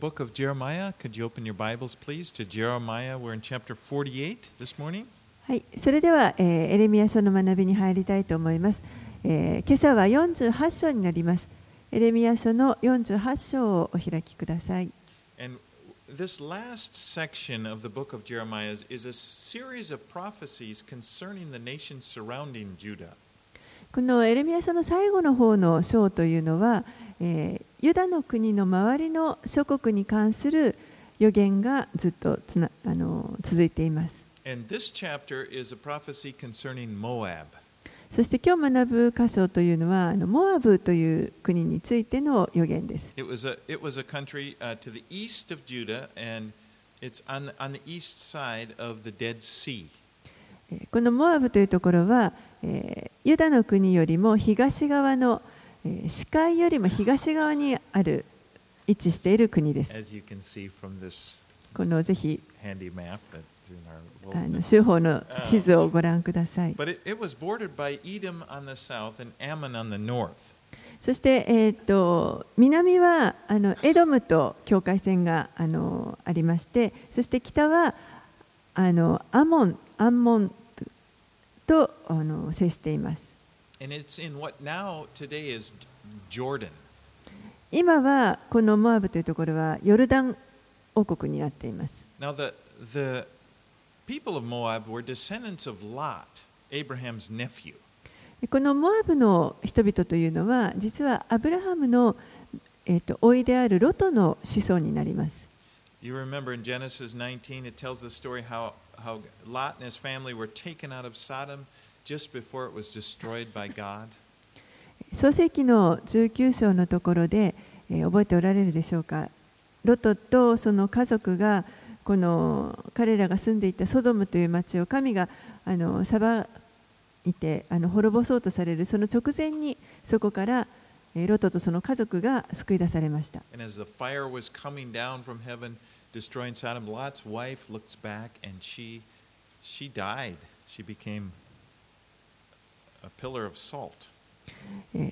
book of Jeremiah. Could you open your Bibles, please, to Jeremiah? We're in chapter 48 this morning. はい、それでは、えーエレミア書の学びに入りたいと思います、えー今朝は48章になります。エレミア書の48章をお開きください。And this last section of the book of Jeremiah is, a series of prophecies concerning the nations surrounding Judah. このエレミア書の最後の方の章というのは、えーユダの国の周りの諸国に関する予言がずっとあの続いています。そして今日学ぶ箇所というのはあのモアブという国についての予言です。このモアブというところは、えー、ユダの国よりも東側の視界よりも東側にある位置している国です。このぜひ、州法の地図をご覧ください。そして、えっ、と、南はあのエドムと境界線があ,のありまして、そして北はあのアモン、アンモンとあの接しています。And it's in what now today is Jordan. 今はこのモアブというところはヨルダン王国になっています Now, the, the people of Moab were descendants of Lot, Abraham's nephew. でこのモアブの人々というのは実はアブラハムの、えー、と甥いであるロトの子孫になります You remember in Genesis 19, it tells the story how, how Lot and his family were taken out of Sodom 創世記の19章のところで、え、覚えておられるでしょうか？ロトとその家族がこの彼らが住んでいたソドムという町を神があの裁いてあの滅ぼそうとされる。その直前にそこから、え、ロトとその家族が救い出されました。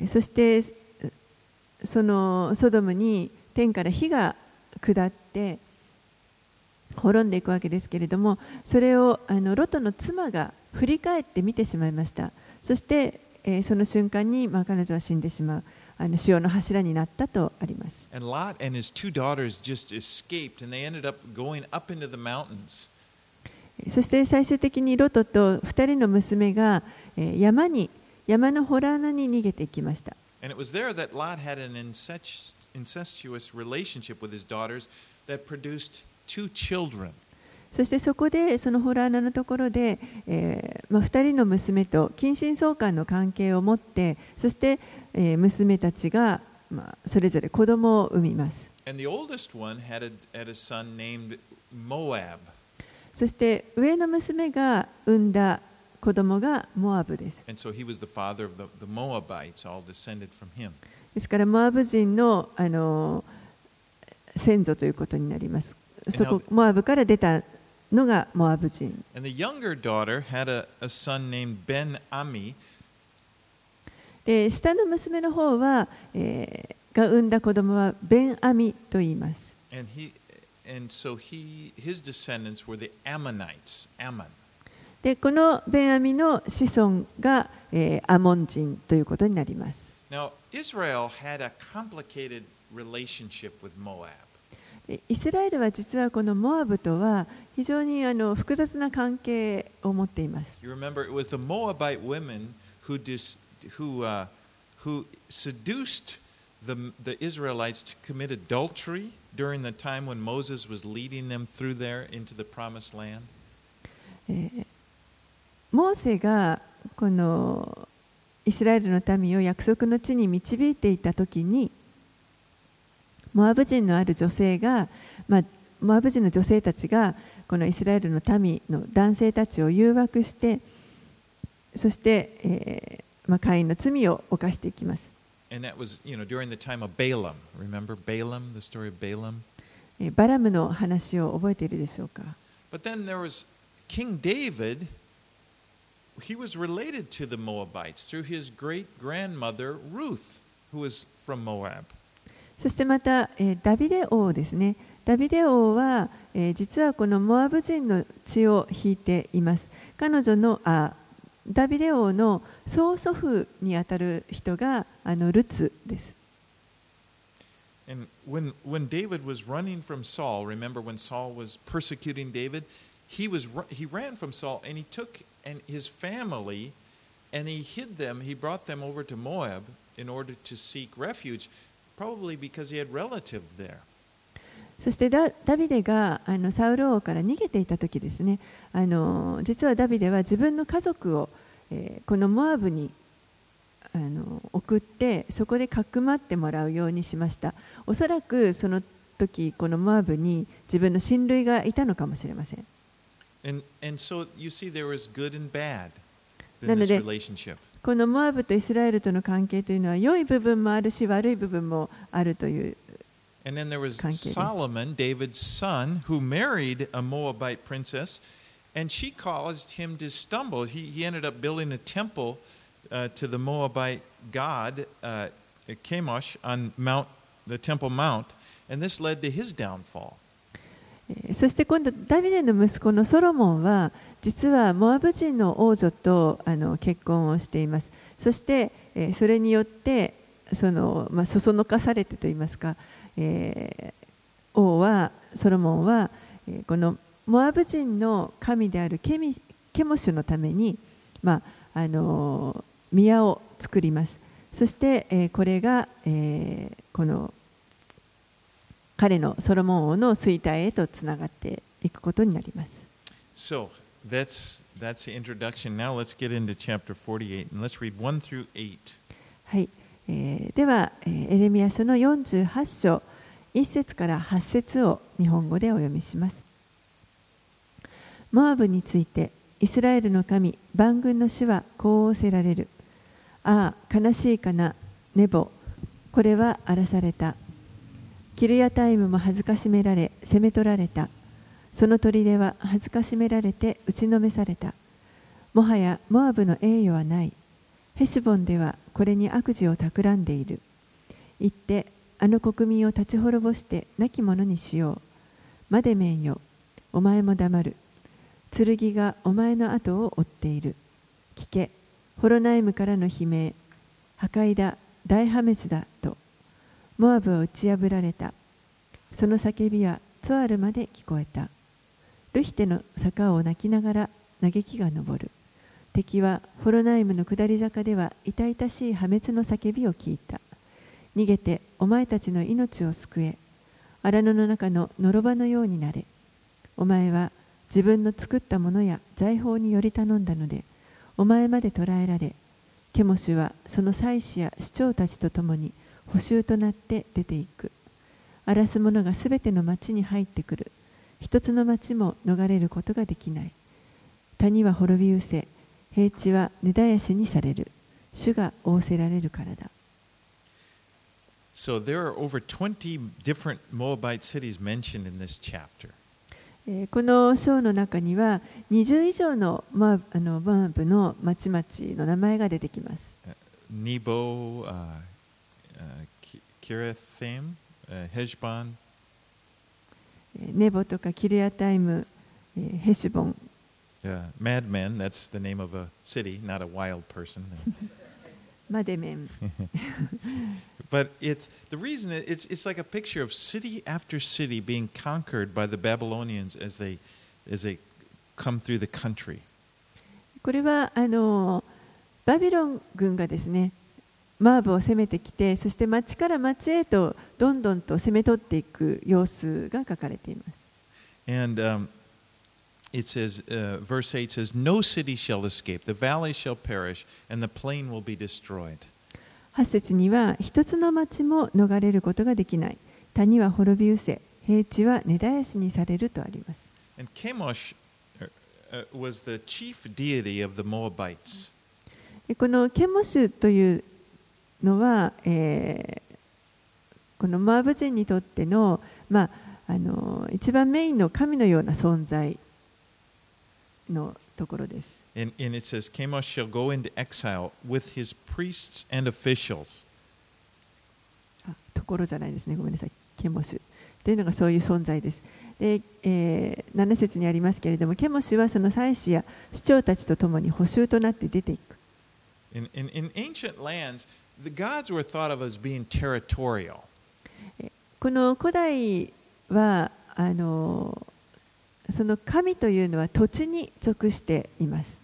そしてそのソドムに天から火が下って滅んでいくわけですけれどもそれをあのロトの妻が振り返って見てしまいました。そして、えーその瞬間に、まあ、彼女は死んでしまう。あの潮の柱になったとあります。And Lot and his two daughters just escaped and they ended up going up into the mountains. そして最終的にロトと2人の娘が山に山のホラーナに逃げてきました。そしてそこでそのホラーナのところで、えーまあ、2人の娘と近親相関の関係を持ってそして、えー、娘たちが、まあ、それぞれ子供を産みます。そして上の娘が産んだ子供がモアブです。ですからモアブ人の,あの先祖ということになります。そこモアブから出たのがモアブ人。で下の娘の方は、え、が産んだ子供はベン・アミと言います。And so he his descendants were the Ammonites, Ammon. でこのベンアミの子孫が、えーアモン人ということになります。Now Israel had a complicated relationship with Moab. でイスラエルは実はこのモアブとは非常にあの複雑な関係を持っています。You remember it was the Moabite women who dis, who uh, who seduced the the Israelites to commit adultery during the time when Moses was leading them through there into the promised land. えモーセがこのイスラエルの民を約束の地に導いていた時にモアブ人のある女性が、まあ、モアブ人の女性たちがこのイスラエルの民の男性たちを誘惑してそして、えーまあ、会員の罪を犯していきます。And that was, you know, during the time of Balaam. Remember Balaam, the story of Balaam? えーバラムの話を覚えているでしょうか But then there was King David. He was related to the Moabites through his great grandmother Ruth, who was from Moab. そしてまた、えーダビデ王ですね。ダビデ王は、えー実はこのモアブ人の血を引いています。彼女のあダビデ王の曽祖父にあたる人があのルツです。And when, when David was running from Saul, remember when Saul was persecuting David? He, was, he ran from Saul and he took and his family and he hid them. He brought them over to Moab in order to seek refuge, probably because he had relatives there. そしてダダビデがあのサウル王から逃げていた時ですねあの実はダビデは自分の家族を、このモアブにあの送ってそこでかくまってもらうようにしました。おそらくその時このモアブに自分の親類がいたのかもしれません。なのでこのモアブとイスラエルとの関係というのは良い部分もあるし悪い部分もあるという関係です。And then there was Solomon, and she caused him to stumble. He, he ended up building a temple uh, to the Moabite god uh, Chemosh on Mount, the Temple Mount, and this led to his downfall. そして今度ダビデの息子のソロモンは実はモアブ人の王女とあの結婚をしていますそして、えそれによってその、まあ、そそのかされてといいますか、えー王はソロモンは、えこのモアブ人の神であるケミケモシュのために、まああのー宮を作りますそして、えーこれが、えーこの彼のソロモン王の衰退へとつながっていくことになります。So that's, that's the introduction. Now let's get into chapter 48, and let's read 1 through 8. はい、えーでは、えーエレミア書の48章1節から8節を日本語でお読みします。モアブについてイスラエルの神万軍の主はこう仰せられる。ああ、悲しいかな、ネボ、これは荒らされた。キルヤタイムも恥ずかしめられ、攻め取られた。その砦は恥ずかしめられて打ちのめされた。もはやモアブの栄誉はない。ヘシュボンではこれに悪事を企んでいる。言って、あの国民を立ち滅ぼして亡き者にしよう。マデメンよ、お前も黙る。剣がお前の後を追っている。聞け、ホロナイムからの悲鳴。破壊だ、大破滅だと。モアブは打ち破られた。その叫びはツアルまで聞こえた。ルヒテの坂を泣きながら嘆きが昇る。敵はホロナイムの下り坂では痛々しい破滅の叫びを聞いた。逃げてお前たちの命を救え。荒野の中ののろばのようになれ。お前は自分の作ったものや財宝により頼んだので、お前まで捕らえられ、ケモシュはその祭司や首長たちと共に捕囚となって出ていく。荒らす者がすべての町に入ってくる。一つの町も逃れることができない。谷は滅び失せ、平地は根絶やしにされる。主が仰せられるからだ。So there are over 20 different Moabite cities mentioned in this chapter. この章の中には20以上のマーブあのマーブの町々の名前が出てきます。ニボ、キレセム、ヘシボン。ネボとかキレアタイム、ヘシボン。Yeah, madman. マデメン。but it's the reason it- it's, it's like a picture of city after city being conquered by the Babylonians as they, as they come through the country. これはあのバビロン軍がですね、マーブを攻めてきて、そして町から町へとどんどんと攻め取っていく様子が書かれています。And um, it says, verse 8 says, No city shall escape, the valley shall perish, and the plain will be destroyed. 8節には一つの町も逃れることができない。谷は滅び失せ、平地は根絶やしにされるとあります。このケモシュというのは、え、このマーブ人にとっての,、まああの一番メインの神のような存在。のところです。And, and it says, Chemosh shall go into exile with his priests and officials. あところじゃないですね、ごめんなさい、ケモシュというのがそういう存在です。でえー、7節にありますけれども、ケモシュはその祭司や首長たちと共に捕囚となって出ていく。In, in, in ancient lands, the gods were thought of as being territorial. この古代はあのその神というのは土地に属しています。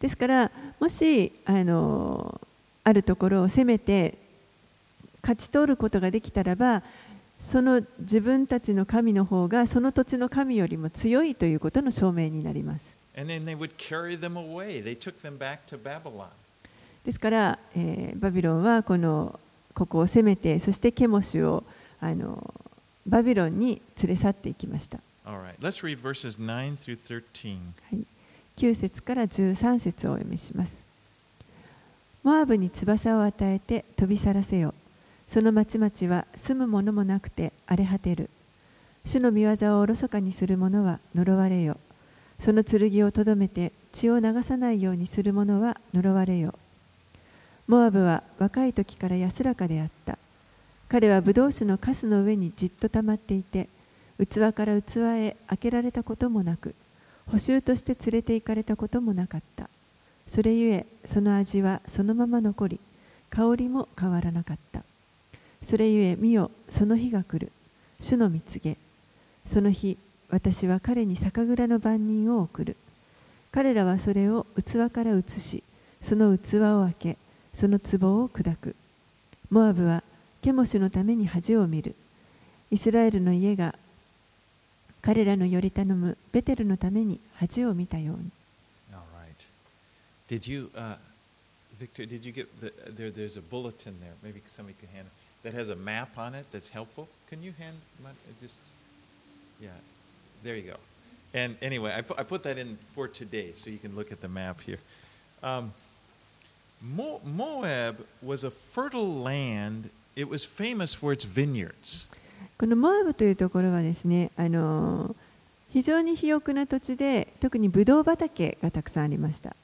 ですから、もしあ,のあるところを攻めて勝ち取ることができたらば、その自分たちの神の方がその土地の神よりも強いということの証明になります。ですから、えーバビロンはこのここを攻めて、そしてケモシュをあのバビロンに連れ去っていきました。All right, let's read verses 9 through 13. はい、9節から13節をお読みします。モアブに翼を与えて飛び去らせよ。その町々は住むものもなくて荒れ果てる。主の御業をおろそかにする者は呪われよ。その剣をとどめて血を流さないようにする者は呪われよ。モアブは若い時から安らかであった。彼はブドウ酒のカスの上にじっと溜まっていて、器から器へ開けられたこともなく、捕囚として連れて行かれたこともなかった。それゆえ、その味はそのまま残り、香りも変わらなかった。それゆえ、見よ、その日が来る。主の蜜げ。その日、私は彼に酒蔵の番人を送る。彼らはそれを器から移し、その器を開け、その壺を砕く。モアブはケモシュのために恥を見る。イスラエルの家が彼らのより頼むベテルのために恥を見たように。 All right. Did you, uh, Victor, did you get the, there? There's a bulletin there. Maybe somebody could hand it. That has a map on it that's helpful. Can you hand my, just, yeah, there you go. And anyway, I put, I put that in for today so you can look at the map here. Um, Mo- Moab was a fertile land. It was famous for its vineyards. このモアブというところはですね、あの非常に肥沃な土地で、特にブドウ畑がたくさんありました。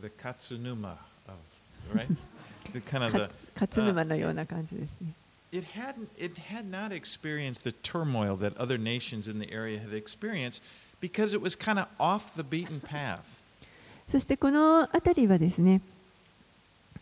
The Katsunuma of, right? the kind of か the, 勝沼のような感じですね。it hadn't it had not experienced the turmoil that other nations in the area had experienced because it was kind of off the beaten path. そしてこの辺りはですね、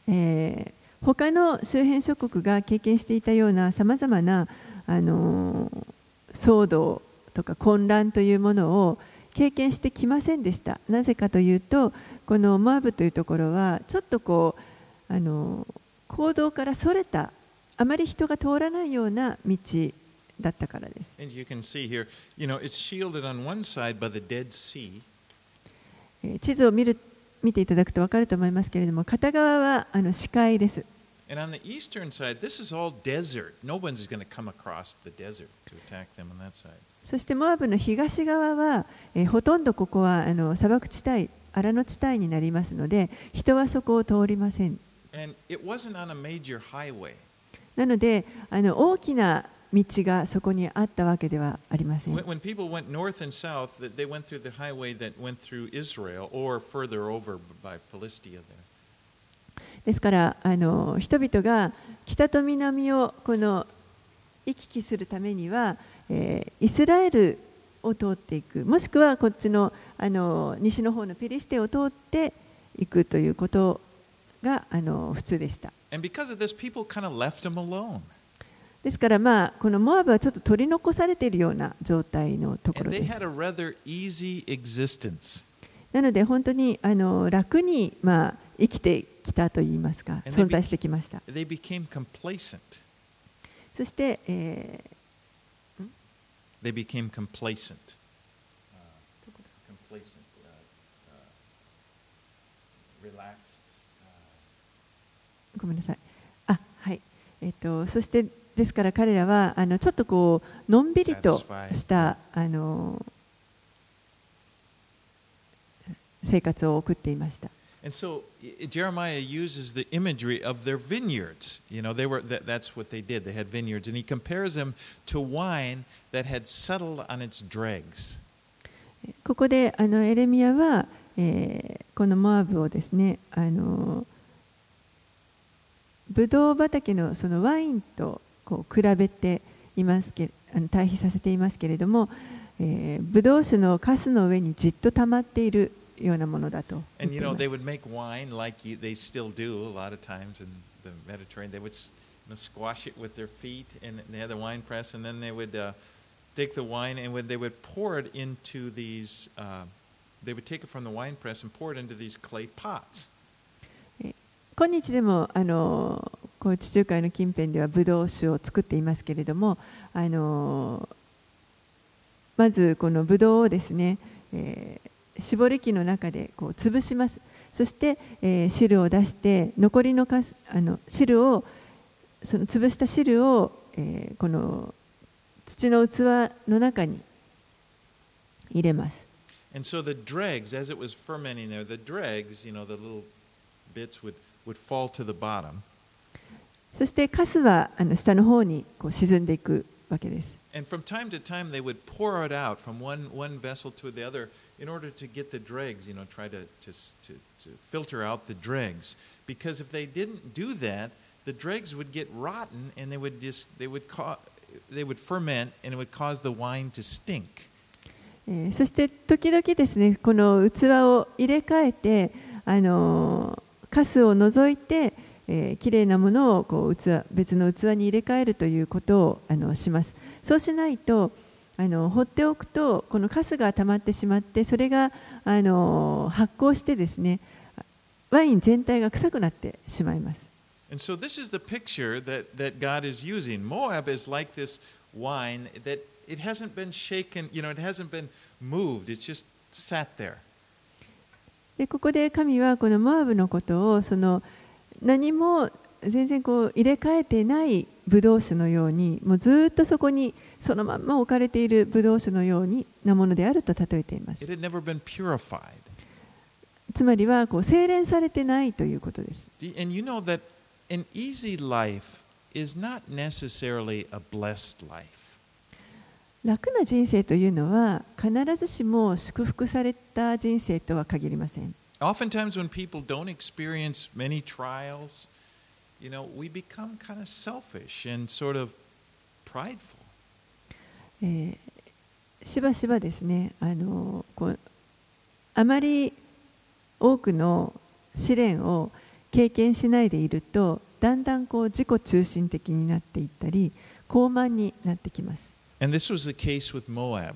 えー他の周辺諸国が経験していたようなさまざまな、あのー騒動とか混乱というものを経験してきませんでした。なぜかというと、このモアブというところはちょっとこう、あのー行動からそれた、あまり人が通らないような道だったからです。地図を見る見ていただくと分かると思いますけれども、片側はあの視界です。そして、モアブの東側は、え、ほとんどここはあの砂漠地帯、荒野地帯になりますので、人はそこを通りません。なので、あの大きな道がそこにあったわけではありません。ですからあの、人々が北と南をこの行き来するためには、えー、イスラエルを通っていく、もしくはこっちの,あの西の方のペリシテを通っていくということがあの普通でした。ですから、まあ、このモアブはちょっと取り残されているような状態のところです。なので、本当にあの楽に、まあ、生きてきたといいますか、存在してきました。そして、えーごめんなさい。あ、はい。えっ、と、そして。ですから彼らはあのちょっとこうのんびりと.したあの生活を送っていました。And so Jeremiah uses the imagery of their vineyards. You know, they were that, that's what they did. They had vineyards, and he compares them to wine that had settled on its dregs. ここであのエレミアは、えーこのモアブをですねあのブドウ畑のそのワインとこう比べていますけあの対比させていますけれども、えー、ブドウ酒のカスの上にじっと溜まっているようなものだと And て you い know, they would make wine like you, they still do a lot of times in the Mediterranean. They would s- you know, squash it with their feet, and they had the wine press, and then they would uh, take the wine and when they would pour it into these, uh, they would take it from the wine press and pour it into these clay pots. 今日でもあのこう地中海の近辺ではブドウ酒を作っていますけれどもあのまずこのブドウをですね、えー絞り器の中でこう潰しますそして、えー汁を出して残りのかすあの汁をその潰した汁を、えーこの土の器の中に入れます And so the dregs, as it was fermenting there, the dregs, you know, the little bits would, would fall to the bottom. そしてカスはあの下の方にこう沈んでいくわけです And from time to time, they would pour it out from one, one vessel to the other in order to get the dregs, you know, try to, to, to, to filter out the dregs. Because if they didn't do that, the dregs would get rotten and they would just, they would, ca- they would ferment and it would cause the wine to stink. えーそして時々ですねこの器を入れ替えてあのーカスを除いて、えー、きれいなものをこう器別の器に入れ替えるということをあのしますそうしないとあの放っておくとこのカスが溜まってしまってそれがあの発酵してですねワイン全体が臭くなってしまいます And so this is the picture that, that God is using. Moab is like this wine that it hasn't been shaken, you know, it hasn't been moved, it's just sat there. でここで神はこのモアブのことをその何も全然こう入れ替えてないブドウ酒のようにもうずっとそこにそのまんま置かれているブドウ酒のようになものであると例えています.つまりはこう精錬されてないということです And you know that an easy life is not necessarily a blessed life. 楽な人生というのは必ずしも祝福された人生とは限りません Oftentimes, when people don't experience many trials, you know, we become kind of selfish and sort of prideful. えーしばしばですねあのこうあまり多くの試練を経験しないでいるとだんだんこう自己中心的になっていったり傲慢になってきます And this was the case with Moab.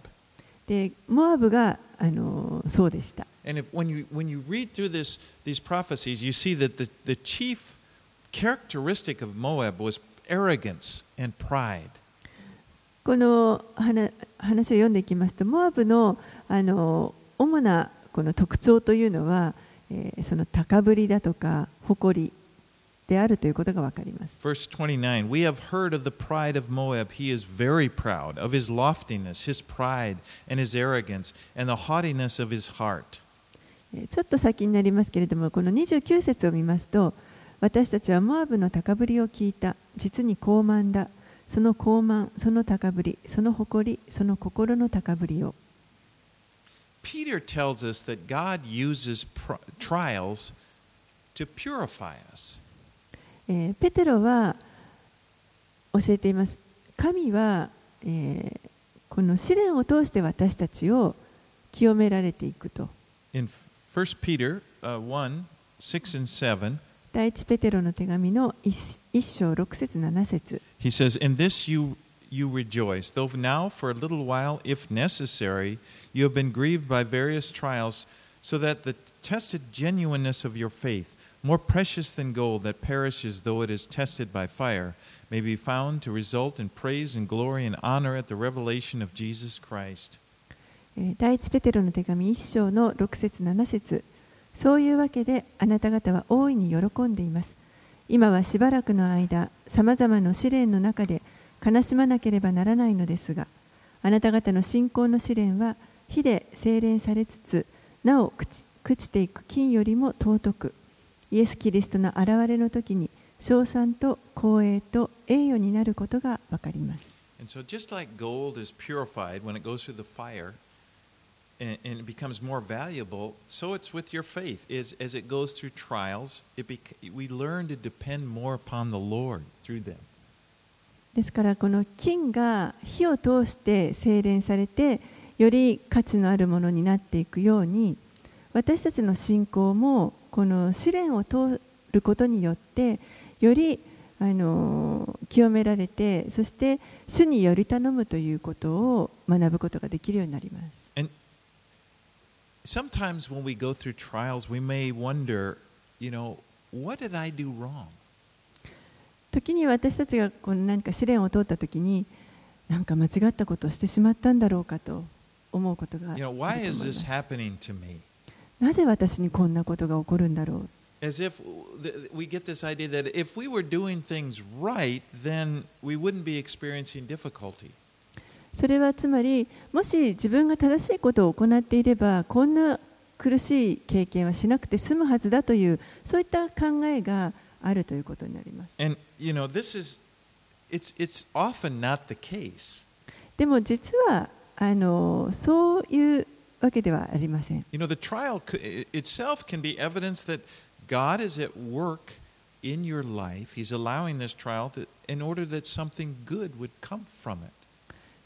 でモアブがあのそうでした And if when you when you read through this these prophecies, you see that the, the chief characteristic of Moab was arrogance and pride. この話話を読んでいきますとモアブのあの主なこの特徴というのは、えーその高ぶりだとか誇りであるということがわかります Verse 29 We have heard of the pride of Moab. He is very proud, of his loftiness, his pride, and his arrogance, and the haughtiness of his heart. えーちょっと先になりますけれどもこの29節を見ますと私たちはモアブの高ぶりを聞いた。実に高慢だ。その高慢その高ぶりその誇りその心の高ぶりを。Peter tells us that God uses trials to purify us. えーペテロは教えています。神は、えーこの試練を通して私たちを清められていくと。In 1 Peter uh, 1 6 and 7, 第一ペテロの手紙の 1, 章6節7節 he says, In this you, you rejoice, though now for a little while, if necessary, you have been grieved by various trials, so that the tested genuineness of your faith, more precious than gold that perishes though it is tested by fire, may be found to result in praise and glory and honor at the revelation of Jesus Christ. 第一ペテロの手紙1章の6節7節。そういうわけであなた方は大いに喜んでいます。今はしばらくの間さまざまな試練の中で悲しまなければならないのですがあなた方の信仰の試練は火で精錬されつつなお朽ちていく金よりも尊く。イエス・キリストの現れの時に称賛と光栄と栄誉になることがわかります。And so, just like gold is purified when it goes through the fire, and, and it becomes more valuable. So it's with your faith. As, as it goes through trials, it bec- we learn to depend more upon the Lord through them. ですからこの金が火を通して精錬されてより価値のあるものになっていくように私たちの信仰もこの試練を通ることによってよりあの清められてそして主により頼むということを学ぶことができるようになります。And sometimes when we go through trials, we may wonder, you know, what did I do wrong? 時に私たちがこの何か試練を通った時に何か間違ったことをしてしまったんだろうかと思うことがある You と know, 思い why ま is す this happening to me? なぜ私にこんなことが起こるんだろう As if th- we get this idea that if we were doing things right, then we wouldn't be experiencing difficulty. それはつまりもし自分が正しいことを行っていればこんな苦しい経験はしなくて済むはずだというそういった考えがあるということになります And you know, this is it's it's often not the case. でも実はあのそういうわけではありません You know, the trial itself can be evidence that God is at work in your life. He's allowing this trial to, in order that something good would come from it.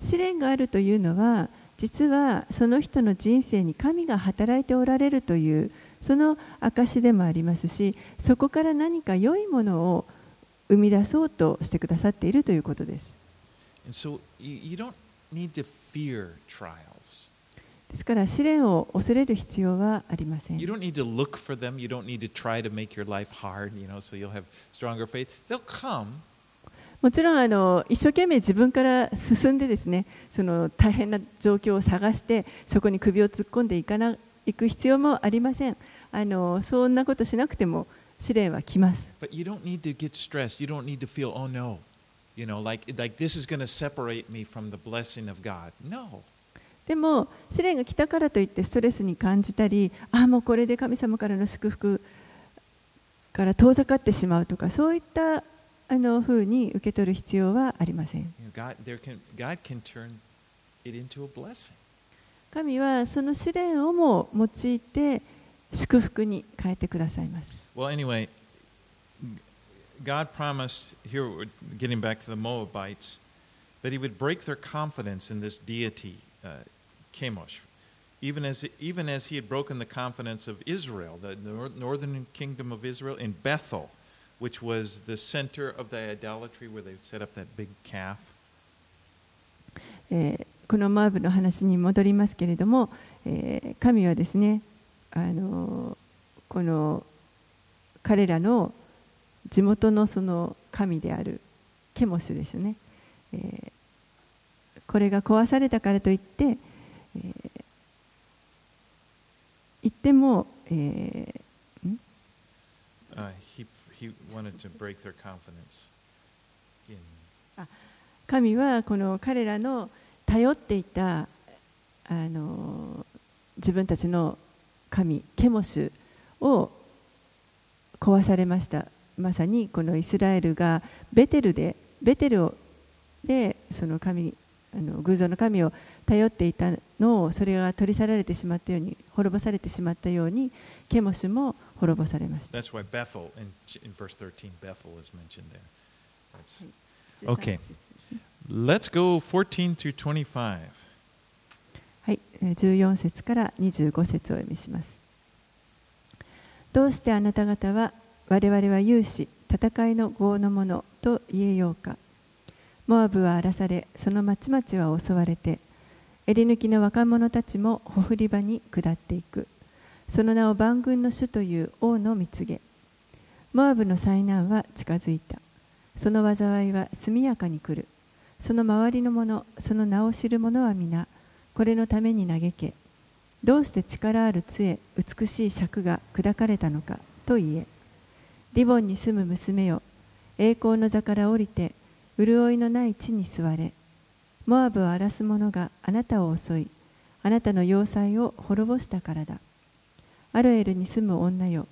試練があるというのは実はその人の人生に神が働いておられるというその証でもありますしそこから何か良いものを生み出そうとしてくださっているということです so. ですから試練を恐れる必要はありません You don't need to look for them. You don't need to try to make your life hard, you know, so you'll have stronger faith. They'll come. もちろんあの一生懸命自分から進んでですねその大変な状況を探してそこに首を突っ込んでいかないく必要もありませんあのそんなことしなくても試練は来ます But you don't need to get stressed. You don't need to feel, oh no, you know, like, like this is going to separate me from the blessing of God. No. でも試練が来たからといってストレスに感じたりああもうこれで神様からの祝福から遠ざかってしまうとかそういったあのふうに受け取る必要はありません.神はその試練をも用いて祝福に変えてくださいます Well, anyway, God promised, here we're getting back to the Moabites, that he would break their confidence in this deity, uh, Chemosh, even as, even as he had broken the confidence of Israel, the nor- northern kingdom of Israel, in Bethel, which was the center of the idolatry where they set up that big calf. えーこのモアブの話に戻りますけれども、えー神はですね、あのーこの彼らの地元のその神であるケモシュですね、えーこれが壊されたからといって、えー言っても、えーん？Uh, he, he wanted to break their confidence in. 神はこの彼らの頼っていたあの自分たちの神ケモシュを壊されました。まさにこのイスラエルがベテルでベテルをでその神あの偶像の神を頼っていたのをそれが取り去られてしまったように滅ぼされてしまったようにケモシュも滅ぼされました That's why Bethel, in, in verse 13, Bethel is mentioned there. That's, Okay. Let's go 14 through 25. はい、えー14節から25節をお読みします。どうしてあなた方は我々は勇士、戦いの業の者と言えようか。モアブは荒らされ、その町々は襲われて、襟抜きの若者たちもほふり場に下っていく。その名を万軍の主という王の蜜げ。モアブの災難は近づいた。その災いは速やかに来る。その周りの者、その名を知る者は皆、これのために嘆け。どうして力ある杖、美しい尺が砕かれたのかと言え。リボンに住む娘よ、栄光の座から降りて、潤いのない地に座れ。モアブを荒らす者があなたを襲い、あなたの要塞を滅ぼしたからだ。アロエルに住む女よ、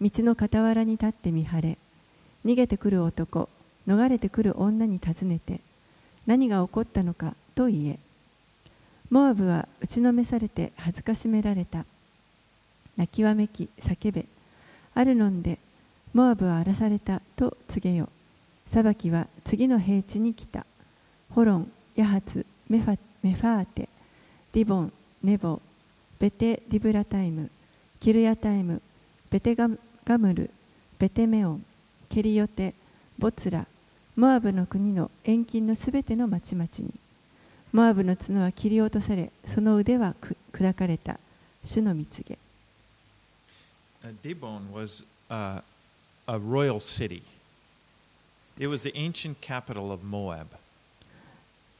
道の傍らに立って見張れ。逃げてくる男、逃れてくる女に尋ねて、何が起こったのかと言え。モアブは打ちのめされて恥ずかしめられた。泣きわめき叫べ。アルノンでモアブは荒らされたと告げよ。裁きは次の平地に来た。ホロンヤハツメファメファアテディボンネボベテディブラタイム。キルヤタイムベテガガムルベテメオンケリヨテボツラモアブの国の遠近のすべての町々にモアブの角は切り落とされその腕は砕かれた主の蜜げ Dibon was uh, a royal city. It was the ancient capital of Moab.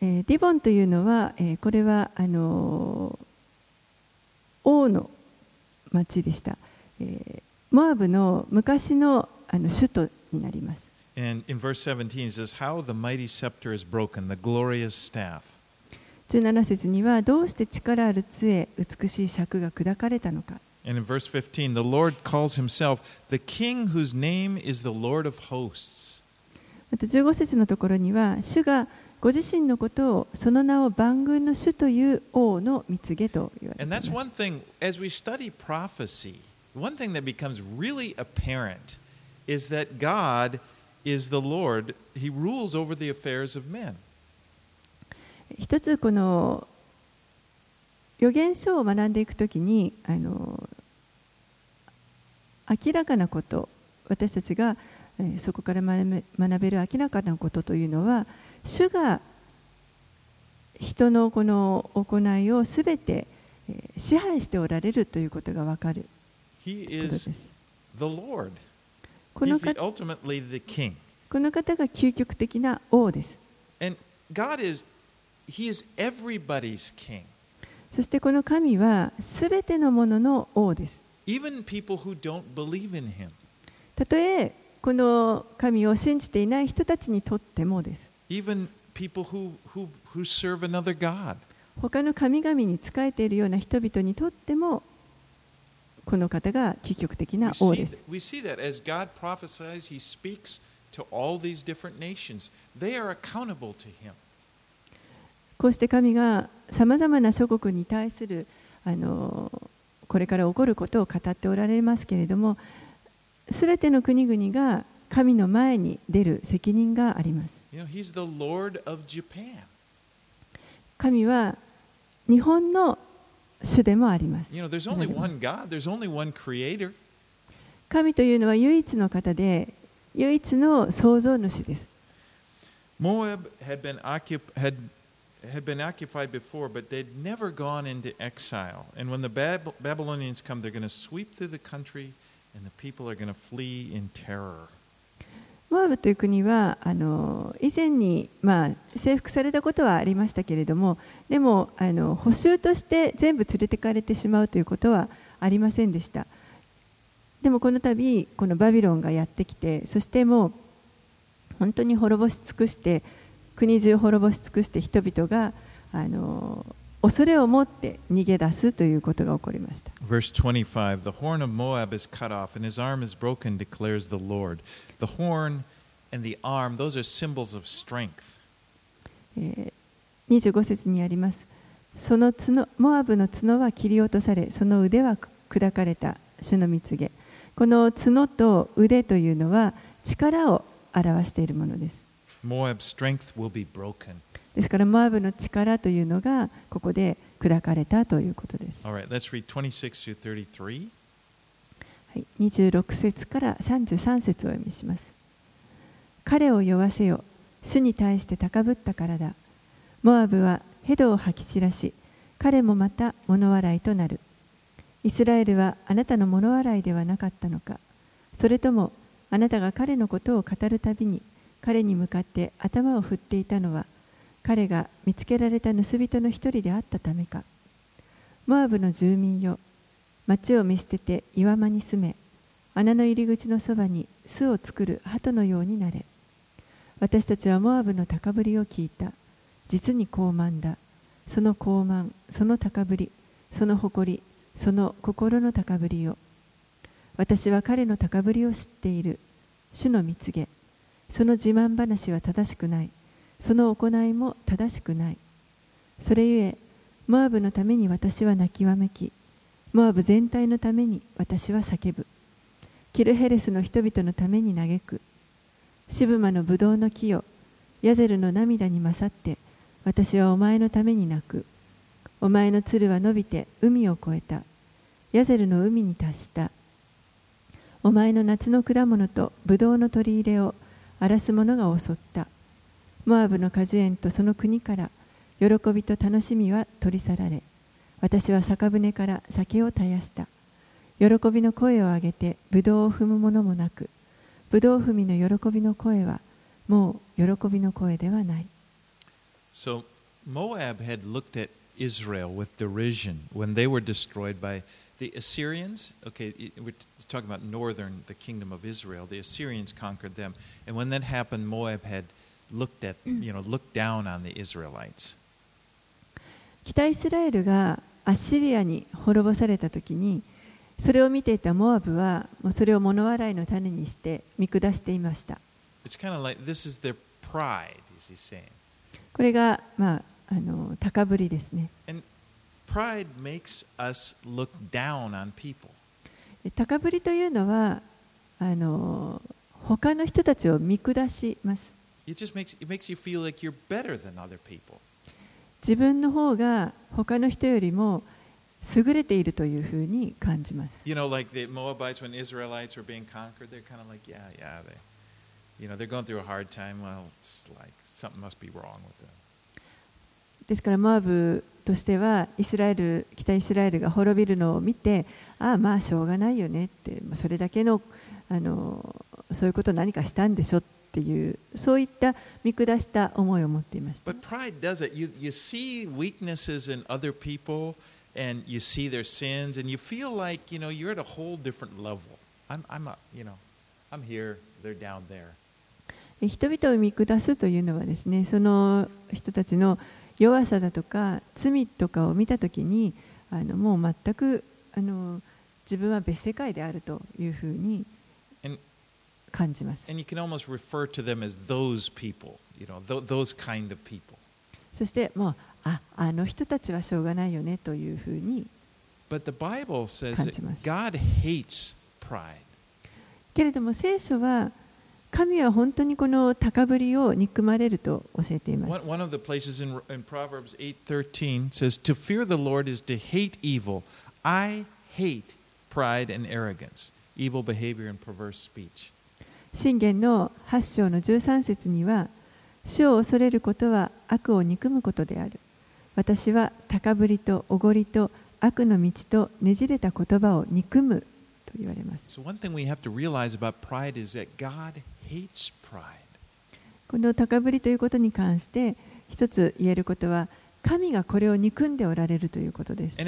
えーディボンというのは、えーこれはあのー王の町でした、えーモアブの昔のあの首都になります And in verse 17 it says, How the mighty scepter is broken, the glorious staff. 17節にはどうして力ある杖美しい尺が砕かれたのか And in verse 15, the Lord calls himself the king whose name is the Lord of hosts. また15節のところには主がご自身のことをその名を万軍の主という王の見つげと言われいます。一つこの予言書を学んでいくときにあの明らかなこと私たちがそこから学べる明らかなことというのは主が人のこの行いをすべてえー支配しておられるということがわかるこ.この方.この方が究極的な王です。そしてこの神はすべてのものの王です。たとえこの神を信じていない人たちにとってもです。他の神々に仕えているような人々にとっても、この方が究極的な王です。We see people who who who serve another god こうして神がさまざまな諸国に対するあのこれから起こることを語っておられますけれども、すべての国々が神の前に出る責任があります。You know, He's the Lord of Japan. 神は日本の主でもあります。 You know, there's only one God, there's only one creator. 神というのは唯一の方で唯一の創造主です。 Moab had been, occup- had, had been occupied before, but they'd never gone into exile. And when the Bab- Babylonians come, they're going to sweep through the country, and the people are going to flee in terror. モアブという国はあの以前に、まあ、征服されたことはありましたけれどもでもあの補修として全部連れてかれてしまうということはありませんでした。でもこの度このバビロンがやってきてそしてもう本当に滅ぼし尽くして国中滅ぼし尽くして人々があの恐れを持って逃げ出すということが起こりました Verse 25 The horn of Moab is cut off, and his arm is broken, declares the Lord. The horn and the arm, those are symbols of strength. えー25節にありますその角モアブの角は切り落とされその腕は砕かれた主の蜜げこの角と腕というのは力を表しているものです Moab's strength will be broken. ですからモアブの力というのがここで砕かれたということです、All right, let's read 26 through 33. はい、26節から33節をお読みします。彼を酔わせよ。主に対して高ぶったからだ。モアブはヘドを吐き散らし彼もまた物笑いとなる。イスラエルはあなたの物笑いではなかったのか。それともあなたが彼のことを語るたびに彼に向かって頭を振っていたのは彼が見つけられた盗人の一人であったためか。モアブの住民よ町を見捨てて岩間に住め。穴の入り口のそばに巣を作る鳩のようになれ。私たちはモアブの高ぶりを聞いた。実に高慢だ。その高慢その高ぶりその誇りその心の高ぶりを。私は彼の高ぶりを知っている。主の蜜げ。その自慢話は正しくない。その行いも正しくない。それゆえモアブのために私は泣きわめきモアブ全体のために私は叫ぶ。キルヘレスの人々のために嘆く。シブマのブドウの木よヤゼルの涙に勝って私はお前のために泣く。お前の鶴は伸びて海を越えた。ヤゼルの海に達した。お前の夏の果物とブドウの取り入れを荒らす者が襲った。モアブの果樹園とその国から喜びと楽しみは取り去られ私は酒舟から酒を絶やした喜びの声を上げてブドウを踏むものもなくブドウ踏みの喜びの声はもう喜びの声ではない So Moab had looked at Israel with derision when they were destroyed by the Assyrians. Okay, we're talking about northern, the kingdom of Israel. The Assyrians conquered them, and when that happened, Moab had 北イスラエルがアッシリアに滅ぼされたときに、それを見ていたモアブは、それを物笑いの種にして見下していました。これが、まあ、あの高ぶりですね。高ぶりというのは、あの他の人たちを見下します。It just makes it makes you feel like you're better than other people. 自分の方が他の人よりも優れているというふうに感じます You know, like the Moabites when Israelites were being conquered, they're kind of like, yeah, yeah, they, you know, they're going through a hard time. Well, it's like something must be wrong with them. ですからモアブとしてはイスラエル北イスラエルが滅びるのを見てああまあしょうがないよねってまあそれだけのあのそういうこと何かしたんでしょっていうそういった見下した思いを持っていました But pride does it. You, you see weaknesses in other people and you see their sins and you feel like, you know, you're at a whole different level. I'm, I'm a, you know, I'm here, they're down there. 人々を見下すというのはですねその人たちの弱さだとか罪とかを見たときにあのもう全くあの自分は別世界であるというふうに感じます。and you can almost refer to them as those people, you know, th- those kind of people. そしてもうああの人たちはしょうがないよねというふうに感じます。God hates pride. けれども聖書は神は本当にこの高ぶりを憎まれると教えています one of the places in, in Proverbs 8:13 says, "To fear the Lord is to hate evil. I hate pride and arrogance, evil behavior and perverse speech." 信玄の8章の13節には主を恐れることは悪を憎むことである。私は高ぶりとおごりと悪の道とねじれた言葉を憎むと言われます。So. この高ぶりということに関して一つ言えることは神がこれを憎んでおられるということです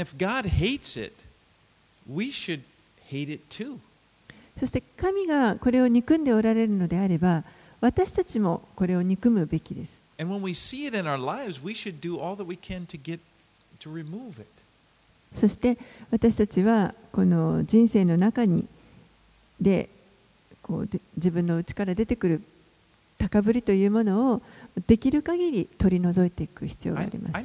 そして神がこれを憎んでおられるのであれば私たちもこれを憎むべきです.そして私たちはこの人生の中にでこうで自分の内から出てくる高ぶりというものをできる限り取り除いていく必要があります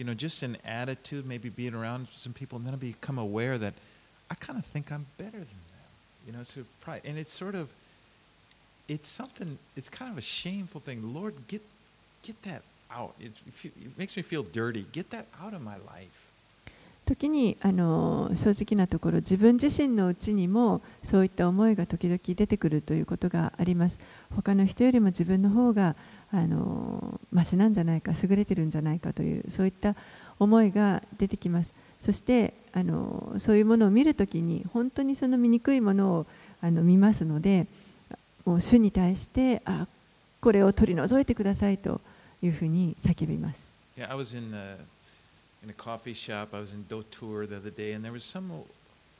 You know, just an attitude, maybe being around some people, and then I become aware that I kind of think I'm better than them. You know, so pride. And it's sort of, it's something, it's kind of a shameful thing. Lord, get, get that out. It, it makes me feel dirty. Get that out of my life. 時にあの正直なところ自分自身のうちにもそういった思いが時々出てくるということがあります。他の人よりも自分の方があのマシなんじゃないか優れてるんじゃないかというそういった思いが出てきます。そしてあのそういうものを見るときに本当にその醜いものをあの見ますのでもう主に対してあこれを取り除いてくださいというふうに叫びます。Yeah, I was in, uh, in a coffee shop. I was in Dotour the other day, and there was some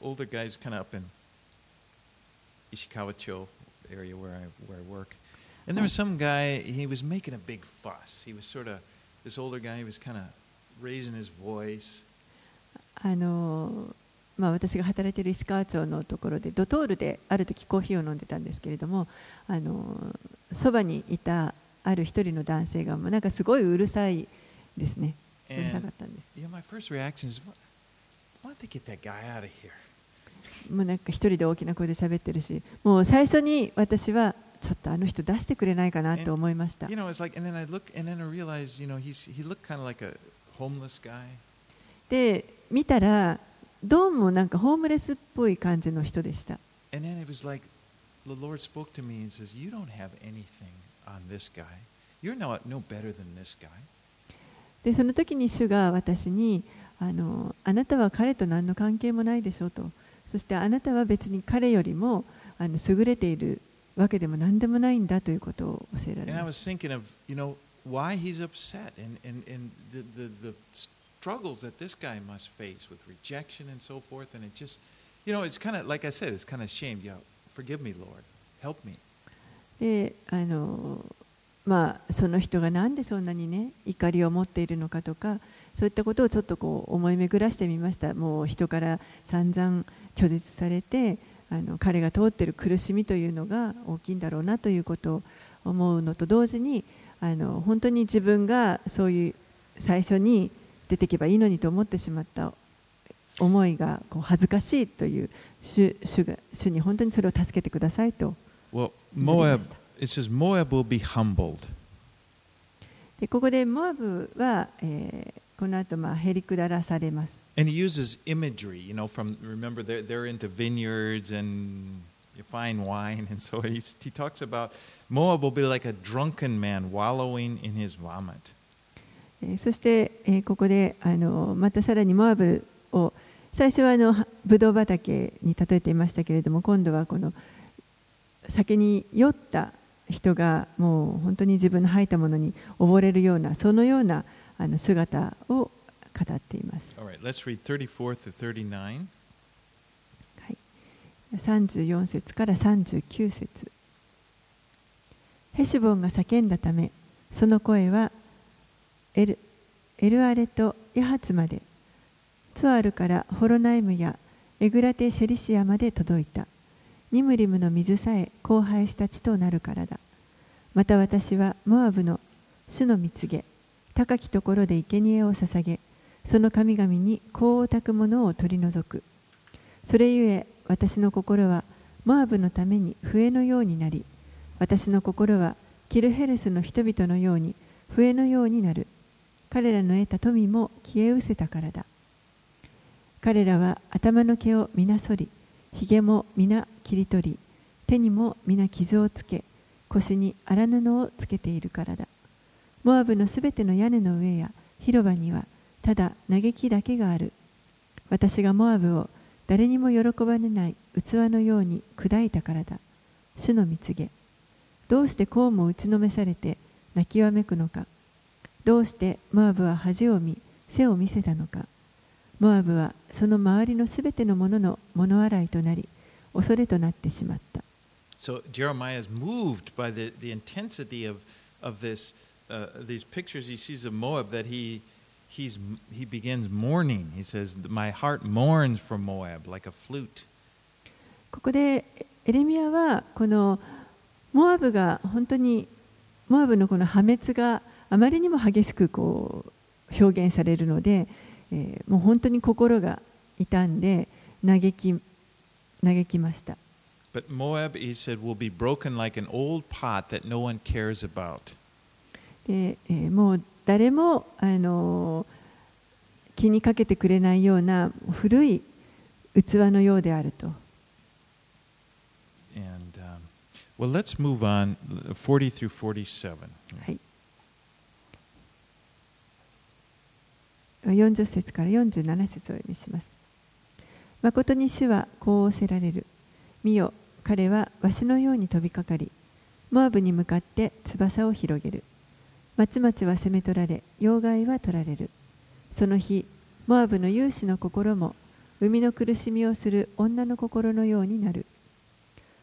older guys kind of up in Ishikawa-cho area where I, where I work. And まあ、私が働いている石川町のところでドトールである時コーヒーを飲んでたんですけれどもあのそばにいたある一人の男性がもうなんかすごいうるさいですね。うるさかったんです。もうなんか一人で大きな声で喋ってるしもう最初に私はちょっとあの人出してくれないかなと思いました。で、見たら、どうもなんかホームレスっぽい感じの人でした。で、その時に主が私にあの、あなたは彼と何の関係もないでしょうと、そしてあなたは別に彼よりもあの優れている。わけでも何でもないんだということを教えられまし was thinking of, you know, why he's upset and and and the the, the struggles that this guy must face with rejection and so forth. And it just, you know, it's kind of like I said, it's kind of shame. Yeah, forgive me, Lord, help me. た。で、あの、まあ、その人がなんでそんなにね、怒りを持っているのかとか、そういったことをちょっとこう思い巡らしてみました。もう人から散々拒絶されて、あの彼が通っている苦しみというのが大きいんだろうなということを思うのと同時にあの本当に自分がそういう最初に出てけばいいのにと思ってしまった思いがこう恥ずかしいという主主が主に本当にそれを助けてくださいと Well, なりま Moab, した it says Moab will be humbled. でここでモアブは、えーこの後まあへり下らされます。And he uses imagery, you know, from remember they're, they're into vineyards and fine wine, and so he's, he talks about Moab will be like a drunken man wallowing in his vomit. えーそして、えーここであのまたさらにモアブを最初はあのブドウ畑に例えていましたけれども今度はこの酒に酔った人がもう本当に自分の吐いたものに溺れるようなそのようなあの姿を 語っています。All right, let's read 34 to 39. はい、34節から39節ヘシュボンが叫んだためその声はエルエルアレとヤハツまでツアルからホロナイムやエグラテ・シェリシアまで届いたニムリムの水さえ荒廃した地となるからだまた私はモアブの主の蜜げ高きところで生贄を捧げその神々に香を焚くものを取り除く。それゆえ私の心はモアブのために笛のようになり私の心はキルヘレスの人々のように笛のようになる。彼らの得た富も消え失せたからだ。彼らは頭の毛を皆剃りひげも皆切り取り手にも皆傷をつけ腰に荒布をつけているからだ。モアブのすべての屋根の上や広場にはただ嘆きだけがある。私がモアブを誰にも喜ばれない器のように砕いたからだ。主の蜜げ。どうしてこうも打ちのめされて泣きわめくのか。どうしてモアブは恥を見背を見せたのか。モアブはその周りのすべてのものの物洗いとなり恐れとなってしまった。So Jeremiah is moved by the, the intensity of, of this, uh, these pictures he sees of Moab that he, he's, he begins mourning. He says, My heart mourns for Moab like a flute. ここでエレミアはこのモアブが本当にモアブのこの破滅があまりにも激しくこう表現されるので、えーもう本当に心が痛んで嘆き嘆きました。But Moab, he said, will be broken like an old pot that no one cares about. でえーもう誰も、あのー気にかけてくれないような古い器のようであると。And um, well, let's move on 40 through 47. はい、40節から47節をお読みします。誠に主はこう仰せられる。見よ、彼はわしのように飛びかかり、モアブに向かって翼を広げる。町々は攻め取られ、要害は取られる。その日、モアブの勇士の心も、生みの苦しみをする女の心のようになる。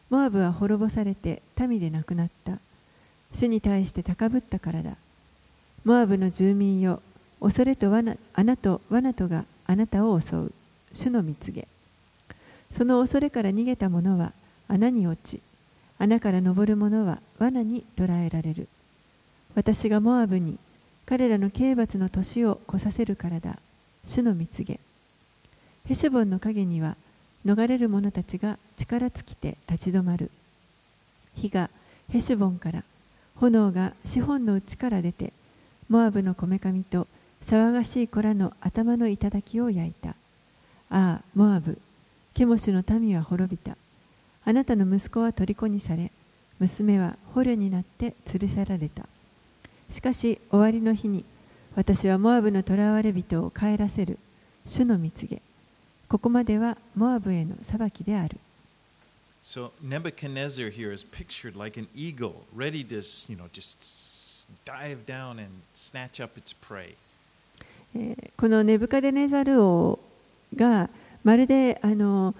モアブは滅ぼされて民でなくなった。主に対して高ぶったからだ。モアブの住民よ、恐れと罠穴と罠とがあなたを襲う。主の蜜げ。その恐れから逃げた者は穴に落ち、穴から登る者は罠に捕らえられる。私がモアブに彼らの刑罰の年を越させるからだ。主の蜜げ。ヘシュボンの陰には逃れる者たちが力尽きて立ち止まる。火がヘシュボンから、炎がシホンの内から出て、モアブのこめかみと騒がしい子らの頭の頂を焼いた。ああ、モアブ、ケモシュの民は滅びた。あなたの息子は虜にされ、娘は捕虜になって連れ去られた。しかし終わりの日に、私はモアブの囚われ人を帰らせる。主の蜜げ。ここまではモアブへの裁きである。So Nebuchadnezzar here is pictured like an eagle, ready to, you know, just dive down and snatch up its prey. えーこのネブカデネザル王がまるであの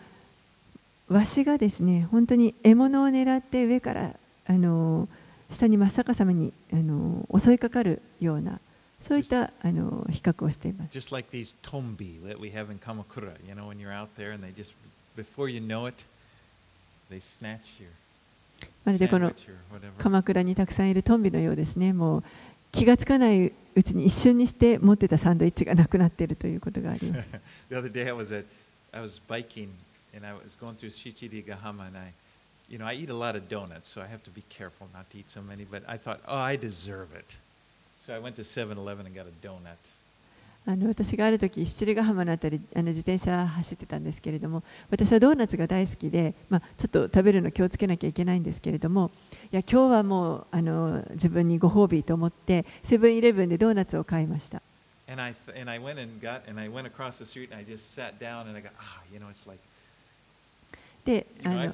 わしがですね本当に獲物を狙って上からあの下に真っ逆さまにあの襲いかかるようなそういったあの比較をしています。Just like these tombi that we have in Kamakura, you know, when you're out there and they just, before you know it, they snatch your まるでこの.鎌倉にたくさんいるトンビのようですねもう気がつかないうちに一瞬にして持ってたサンドイッチがなくなっているということがあります。the other day I was at, I was biking and I was going through Shichirigahama and I, you know, I eat a lot of donuts, so I have to be careful not to eat so many. But I thought, oh, I deserve it. So I went to 7-Eleven and got a donut. あの私がある時七里ヶ浜のあたりあの自転車走ってたんですけれども私はドーナツが大好きで、まあ、ちょっと食べるの気をつけなきゃいけないんですけれどもいや今日はもうあの自分にご褒美と思ってセブンイレブンでドーナツを買いました And I, and I went and got, and I went across the street and I just sat down and I got, ah, you know, it's like, し、あの、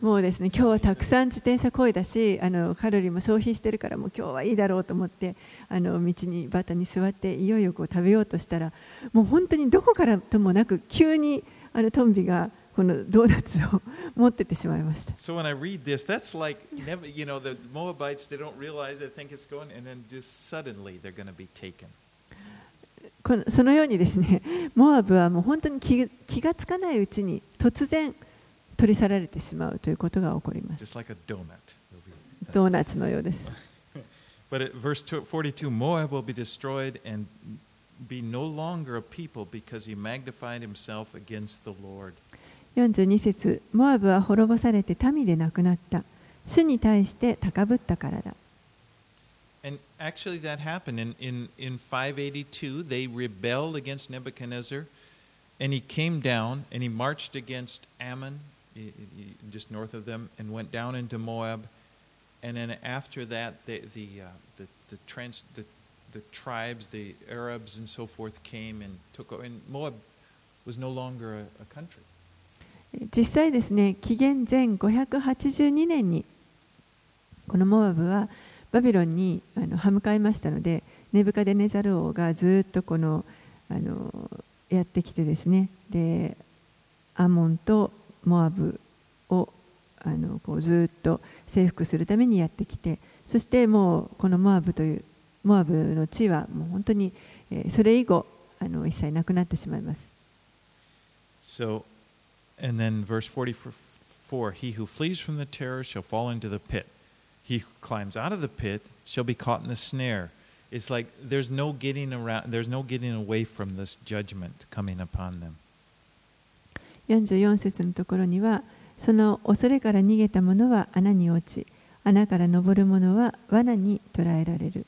もうですね、今日はたくさん自転車こいだしあの、カロリーも消費してるから、もう今日はいいだろうと思って、あの道にバターに座って、いよいよこう食べようとしたら、もう本当にどこからともなく、急にあのトンビが。このドーナツを持ってってしまいました。So when I read this, that's like, never, you know, the Moabites, they don't realize they think it's going, and then just suddenly they're going to be taken. このそのようにですね、モアブはもう本当に気気がつかないうちに突然取り去られてしまうということが起こります。just like a donut. ドーナツのようです。But at verse 42 Moab will be destroyed and be no longer a people because he magnified himself against the Lord. 42節モアブは滅ぼされて民でなくなった。主に対して高ぶったからだ。 And actually, that happened in, in, in 582. They rebelled against Nebuchadnezzar, and he came down and he marched against Ammon, i- i- just north of them, and went down into Moab. And then after that, the, the, uh, the, the, trans, the, the tribes, the Arabs and so forth, came and took over. And Moab was no longer a, a country. 実際ですね、紀元前582年にこのモアブはバビロンにあの歯向かいましたので、ネブカデネザル王がずっとこのあのやってきてですね、でアモンとモアブをあのこうずっと征服するためにやってきて、そしてもうこのモアブというモアブの地はもう本当に、えそれ以後あの一切なくなってしまいます。So, and then verse 44 He who flees from the terror shall fall into the pit. He who climbs out of the pit shall be caught in the snare. It's like there's no getting around, there's no getting away from this judgment coming upon them. 44節のところにはその恐れから逃げた者は穴に落ち穴から登る者は罠に捕らえられる、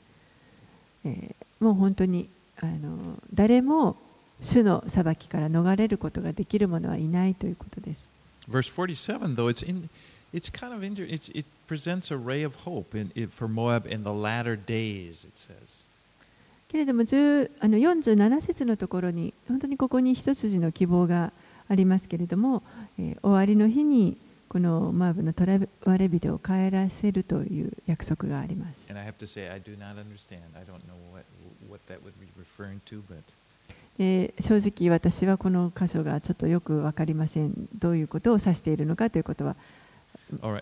えーもう本当にあの誰も 主の裁きから逃れることができるものはいないということです。けれども、あの47節のところに、本当にここに一筋の希望がありますけれども、えー、終わりの日にこのモアブの囚われ人を帰らせるという約束があります。And I have to say, I do not understand. I don't know what, what that would be referring to, but. えー正直私はこの箇所がちょっとよく分かりません。どういうことを指しているのかということは.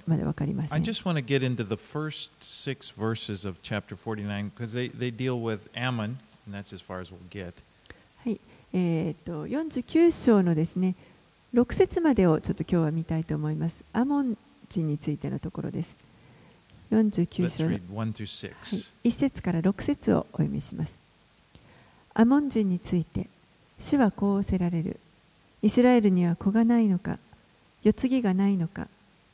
まだ分かりませ I ん。just want to get into the first six verses of chapter 49 because they, they deal with Ammon, and that's as far as we'll get. はいえー、と49章のですね6節までをちょっと今日は見たいと思います。アモン人についてのところです。49章の、はい、1節から6節をお読みします。アモン人について、主はこうおせられる。イスラエルには子がないのか、世継ぎがないのか、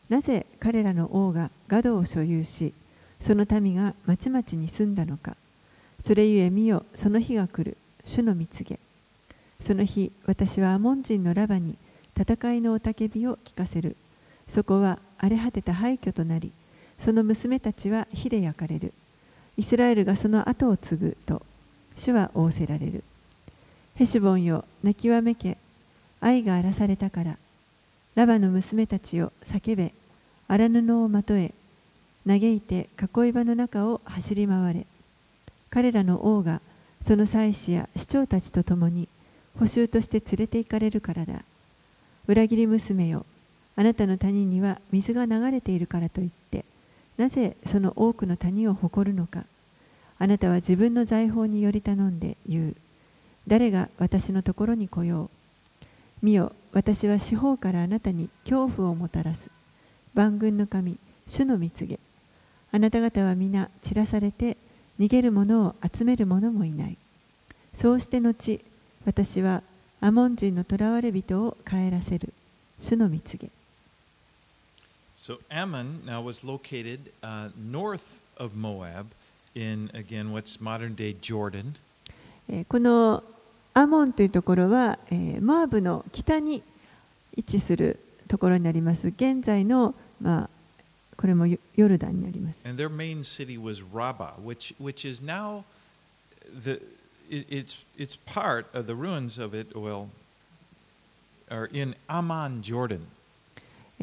なぜ彼らの王がガドを所有し、その民がまちまちに住んだのか。それゆえ見よ、その日が来る、主の蜜げ。その日、私はアモン人のラバに戦いの雄たけびを聞かせる。そこは荒れ果てた廃墟となり、その娘たちは火で焼かれる。イスラエルがその後を継ぐと、主は仰せられる。ヘシボンよ、泣きわめけ、愛が荒らされたから、ラバの娘たちよ、叫べ、荒布をまとえ、嘆いて囲い場の中を走り回れ。彼らの王がその祭司や市長たちと共に補修として連れて行かれるからだ。裏切り娘よ、あなたの谷には水が流れているからといって、なぜその多くの谷を誇るのか。あなたは自分の財宝により頼んで言う。誰が私のところに来よう。見よ、私は四方からあなたに恐怖をもたらす。万軍の神、主の蜜げ。あなた方は皆散らされて、逃げる者を集める者もいない。そうして後、私はアモン人の囚われ人を帰らせる。主の蜜げ。So Ammon now was located uh, north of Moab in, again, what's modern day Jordan. このアモンというところは、えー、モアブの北に位置するところになります。現在の、まあ、これもヨルダンになります。And their main city was Rabbah, which, which is now the, it's, it's part of the ruins of it, well, are in Amman, Jordan.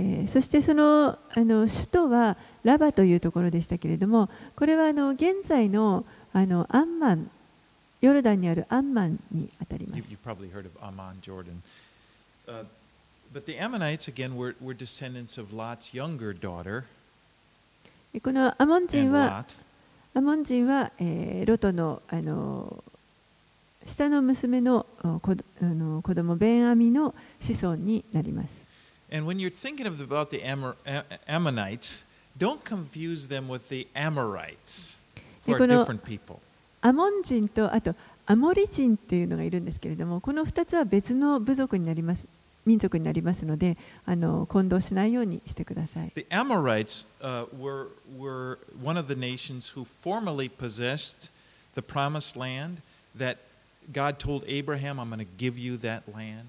えー、そしてそのあの首都はラバというところでしたけれども、これはあの現在のあのアンマン、ヨルダンにあるアンマンにあたります。You, you probably heard of Amman, Jordan.、Uh, but the Ammonites, again, were, were descendants of Lot's younger daughter. このアモン人は、アモン人は、えー、ロトのあの下の娘の子あの子供ベンアミの子孫になります。And when you're thinking of about the Amor Ammonites, don't confuse them with the Amorites, who are different people. アモン人とあとアモリ人というのがいるんですけれども、この2つは別の部族になります。民族になりますので、あの混同しないようにしてください。The Amorites、uh, were, were one of the nations who formerly possessed the promised land that God told Abraham, I'm going to give you that land.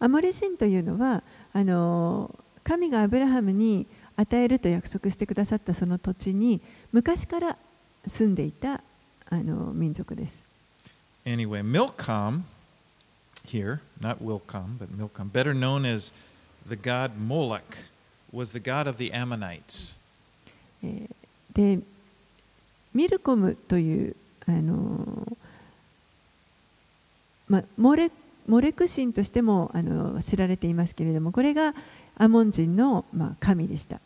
アモリ人というのは、あの神がアブラハムに与えると約束してくださったその土地に昔から住んでいたあの民族です。Anyway, Milcom here, not Wilcom, but Milcom, better known as the god Moloch, was the god of the Ammonites. で、ミルコムというあの、まあ、モレモレク神としてもあの知られていますけれども、これがアモン人の、まあ、神でした。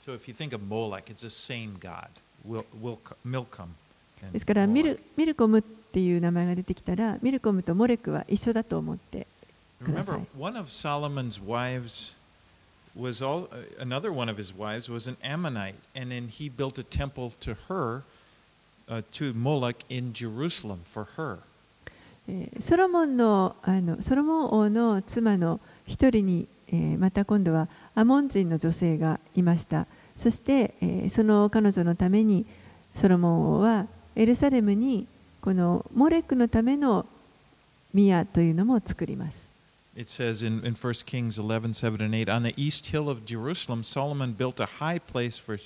So if you think of Molech, it's the same god, Wil, Wil, Milcom. ですからミルミルコムっていう名前が出てきたら、ミルコムとモレクは一緒だと思ってください。Remember, one of Solomon's wives was all, another one of his wives was an Ammonite, and then he built a temple to her, uh, to Moloch in Jerusalem for her. ソロモンのあのソロモン王の妻の一人に、えー、また今度はアモン人の女性がいましたそして、えー、その彼女のためにソロモン王はエルサレムにこのモレクのための宮というのも作ります。It says in, in 1 Kings 11, 7 and 8, on the east hill of Jerusalem, Solomon built a high place for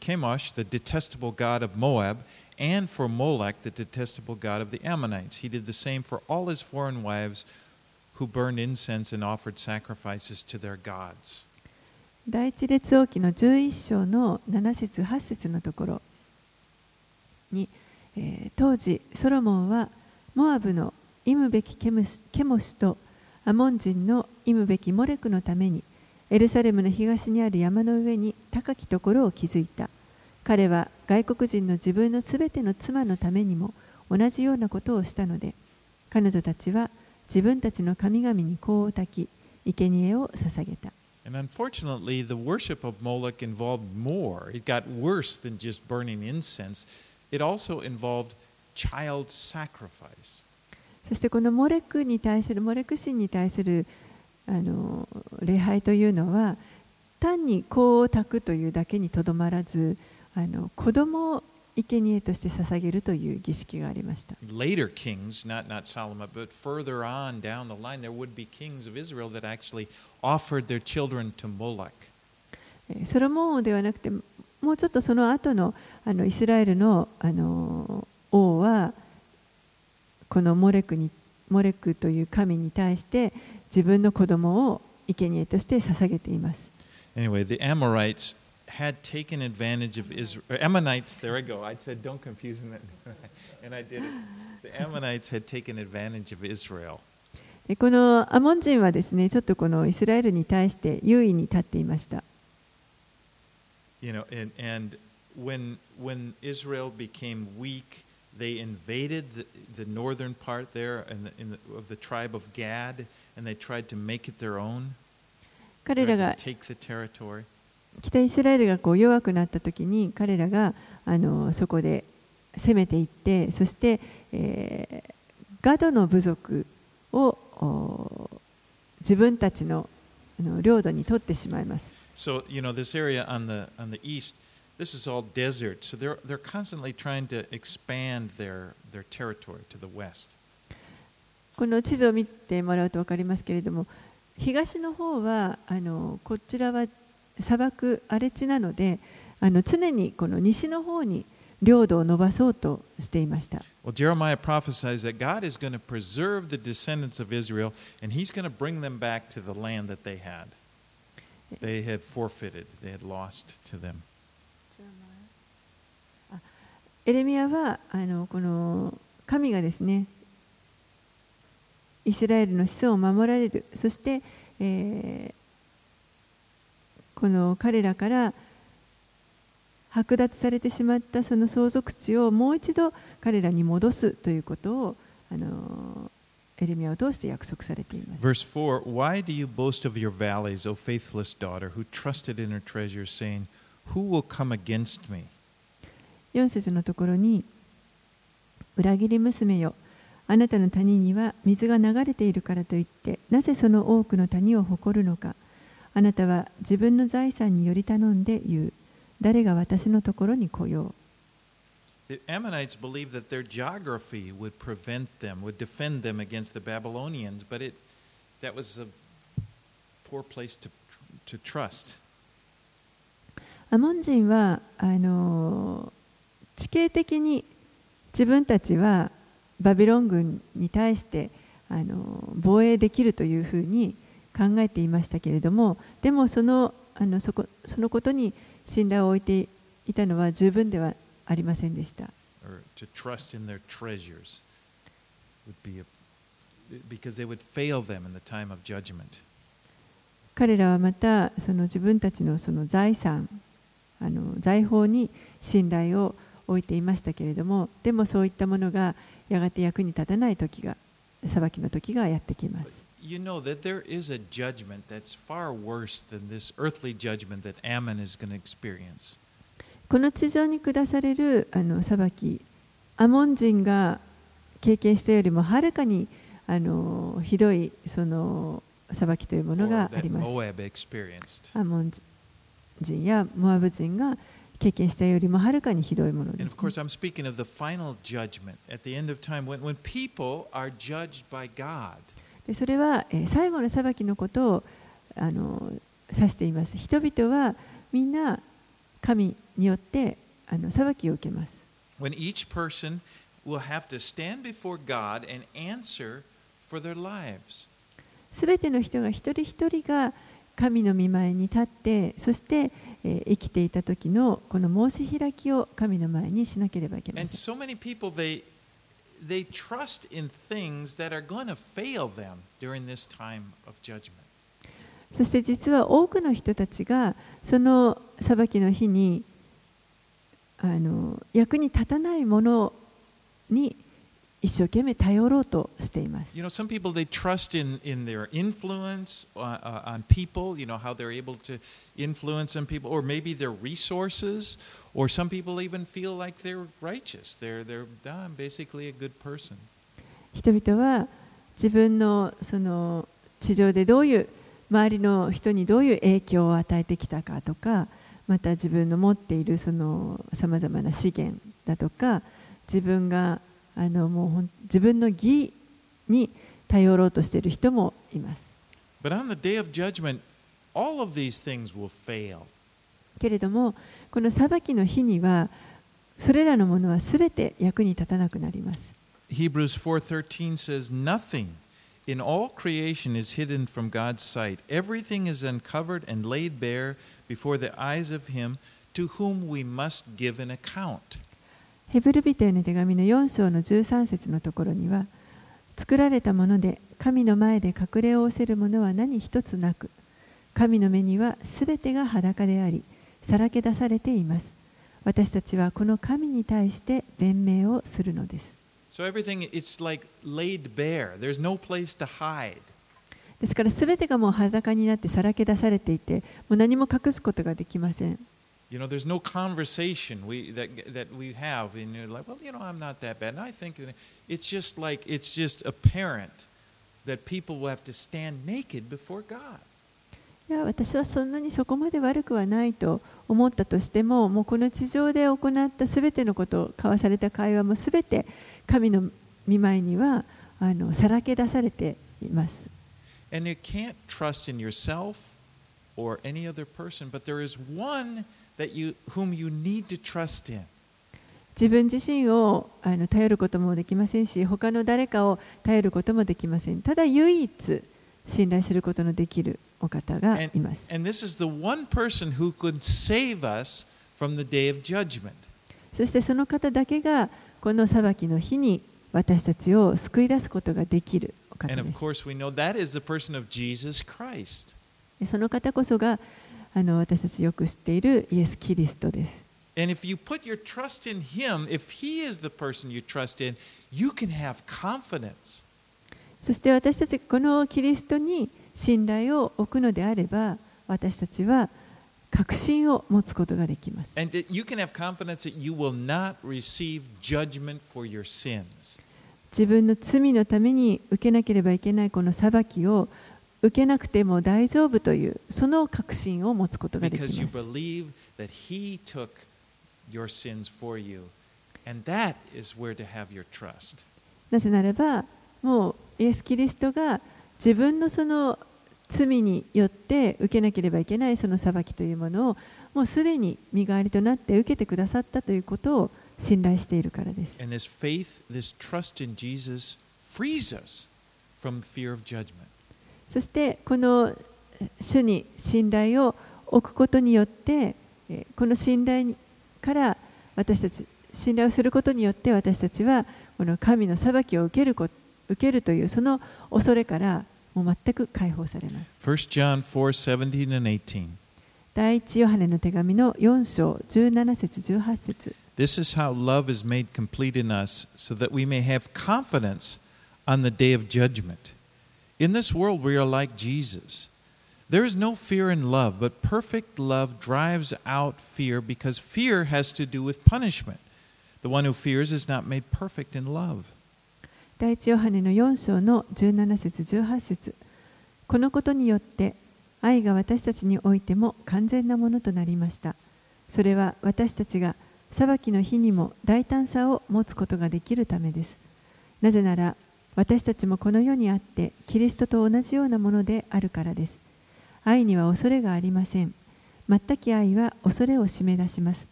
Chemosh, the detestable god of Moab, and for Molech, the detestable god of the Ammonites. He did the same for all his foreign wives who burned incense and offered sacrifices to their gods. 第一列王記の11章の7節8節のところに、えー、当時ソロモンはモアブの忌むべきケムシケモシとアモン人の忌むべきモレクのためにエルサレムの東にある山の上に高きところを築いた。彼は外国人の自分のすべての妻のためにも同じようなことをしたので、彼女たちは自分たちの神々に香を焚き生贄を捧げた And unfortunately, the worship of Moloch involved more. It got worse than just burning incense. It also involved child sacrifice. そしてこのモレクに対するモレク神に対するあの礼拝というのは単に香を焚くというだけにとどまらずあの子供を生贄として捧げるという儀式がありました。Later kings, not, not Solomon, but further on down the line, there would be kings of Israel that actually offered their children to Moloch. えーソロモン王ではなくてもうちょっとその後のあのイスラエルのあの王はこのモレクにモレクという神に対して自分の子供を生贄として捧げています。Anyway, the Amorites had taken advantage of Israel. Ammonites, there I go. I said, don't confuse them. and I did it. The Ammonites had taken advantage of Israel. でこのアモン人はですねちょっとこのイスラエルに対して優位に立っていました。You know, and, and when, when Israel became weak, they invaded the, the northern part there in the, in the, of the tribe of Gad, and they tried to make it their own. 彼ら tried が to take the territory. 北イスラエルがこう弱くなった時に彼らがあのそこで攻めていってそして、えーガドの部族をお自分たちのあの領土に取ってしまいます。 So, you know, this area on the, on the east, this is all desert. So they're, they're constantly trying to expand their, their territory to the west. この地図を見てもらうと分かりますけれども東の方はあのこちらは砂漠荒れ地なのであの常にこの西の方に領土を伸ばそうとしていました。Well, Jeremiah prophesies that God is going to preserve the descendants of Israel, and he's going to bring them back to the land that they had. They had forfeited, they had lost to them. エレミアはあのこの神がですねイスラエルの子孫を守られるそして、えーこの彼らから剥奪されてしまったその相続地をもう一度彼らに戻すということをあのエレミアを通して約束されています。Verse 4 Why do you boast of your valleys, O faithless daughter, who trusted in her treasures, saying, Who will come against me? 4節のところに裏切り娘よあなたの谷には水が流れているからといってなぜその多くの谷を誇るのかあなたは自分の財産により頼んで言う誰が私のところに来よう The Ammonites believed that their geography would prevent them, would defend them against the Babylonians, but it, that was a poor place to, to trust. アモン人はあの地形的に自分たちはバビロン軍に対してあの防衛できるというふうに考えていましたけれどもでもそのあのそこそのことに信頼を置いていたのは十分ではありませんでした。彼らはまたその自分たちのその財産あの財宝に信頼を置いていましたけれどもでもそういったものがやがて役に立たない時が裁きの時がやってきます。You know that there is a judgment that's far worse than this earthly judgment that Ammon is going to experience. この地上に下されるあの裁きアモン人が経験したよりもはるかにあのひどいその裁きというものがあります。アモン人やモアブ人が経験したよりもはるかにひどいものです、でそれは、え、最後の裁きのことを、あの、指しています。人々はみんな神によってあの裁きを受けます。すべての人が一人一人が神の見舞いに立って、そして、生きていた時のこの申し開きを神の前にしなければいけませ。そして実は多くの人たちがその裁きの日にあの役に立たないものに一生懸命頼ろうとしています。You know, some people they trust in in their influence uh, uh, on people. You know how they're able to influence on people, or maybe their resources, or some people even feel like they're righteous. They're they're "Ah, I'm basically a good person. 人々は自分のその地上でどういう周りの人にどういう影響を与えてきたかとかまた自分の持っているそのさまざまな資源だとか自分があのもう自分の義に頼ろうとしている人もいます。But on the day of judgment, all of these things will fail. けれどもこの裁きの日にはそれらのものはすべて役に立たなくなります。Hebrews 4:13 says nothing in all creation is hidden from God's sight. Everything is uncovered and laid bare before the eyes of him to whom we must give an account. ヘブル人への手紙の4章の13節のところには作られたもので神の前で隠れ仰せるものは何一つなく神の目にはすべてが裸でありさらけ出されています私たちはこの神に対して弁明をするのです So everything it's like laid bare. There's no place to hide. ですからすべてがもう裸になってさらけ出されていてもう何も隠すことができません You know, there's no conversation we, that, that we have, and you're like, well, you know, I'm not that bad. And I think that it's just like, it's just apparent that people will have to stand naked before God. いや私はそんなにそこまで悪くはないと思ったとしてももうこの地上で行ったすべてのこと交わされた会話もすべて神の御前にはあのさらけ出されています。 And you can't trust in yourself or any other person, but there is one 自分自身を頼ることもできませんし、他の誰かを頼ることもできません。ただ唯一信頼することのできるお方がいます。And, and そしてその方だけがこの裁きの日に私たちを救い出すことができるす。その方こそがあの私たちよく知っているイエス・キリストです。And if you put your trust in Him, if He is the person you trust in, you can have confidence. そして私たちこのキリストに信頼を置くのであれば私たちは確信を持つことができます。And you can have confidence that you will not receive judgment for your sins. 自分の罪のために受けなければいけないこの裁きを受けなくても大丈夫というその確信を持つことができます。なぜならば、もうイエス・キリストが自分のその罪によって受けなければいけないその裁きというものをもうすでに身代わりとなって受けてくださったということを信頼しているからです。そしてこの主に信頼を置くことによってえーこの信頼から私たち信頼をすることによって私たちはこの神の裁きを受けるこ受けるというその恐れからもう全く解放されます。1 John 4 17 and 18. 第一ヨハネの手紙の4章17節18節 This is how love is made complete in us, so that we may have confidence on the day of judgment. In this world, we are like Jesus. There is no fear in love, but perfect love drives out fear because fear has to do with punishment. The one who fears is not made perfect in love. 第一ヨハネの4章の17節18節このことによって愛が私たちにおいても完全なものとなりましたそれは私たちが裁きの日にも大胆さを持つことができるためですなぜなら私たちもこの世にあってキリストと同じようなものであるからです愛には恐れがありません全き愛は恐れを締め出します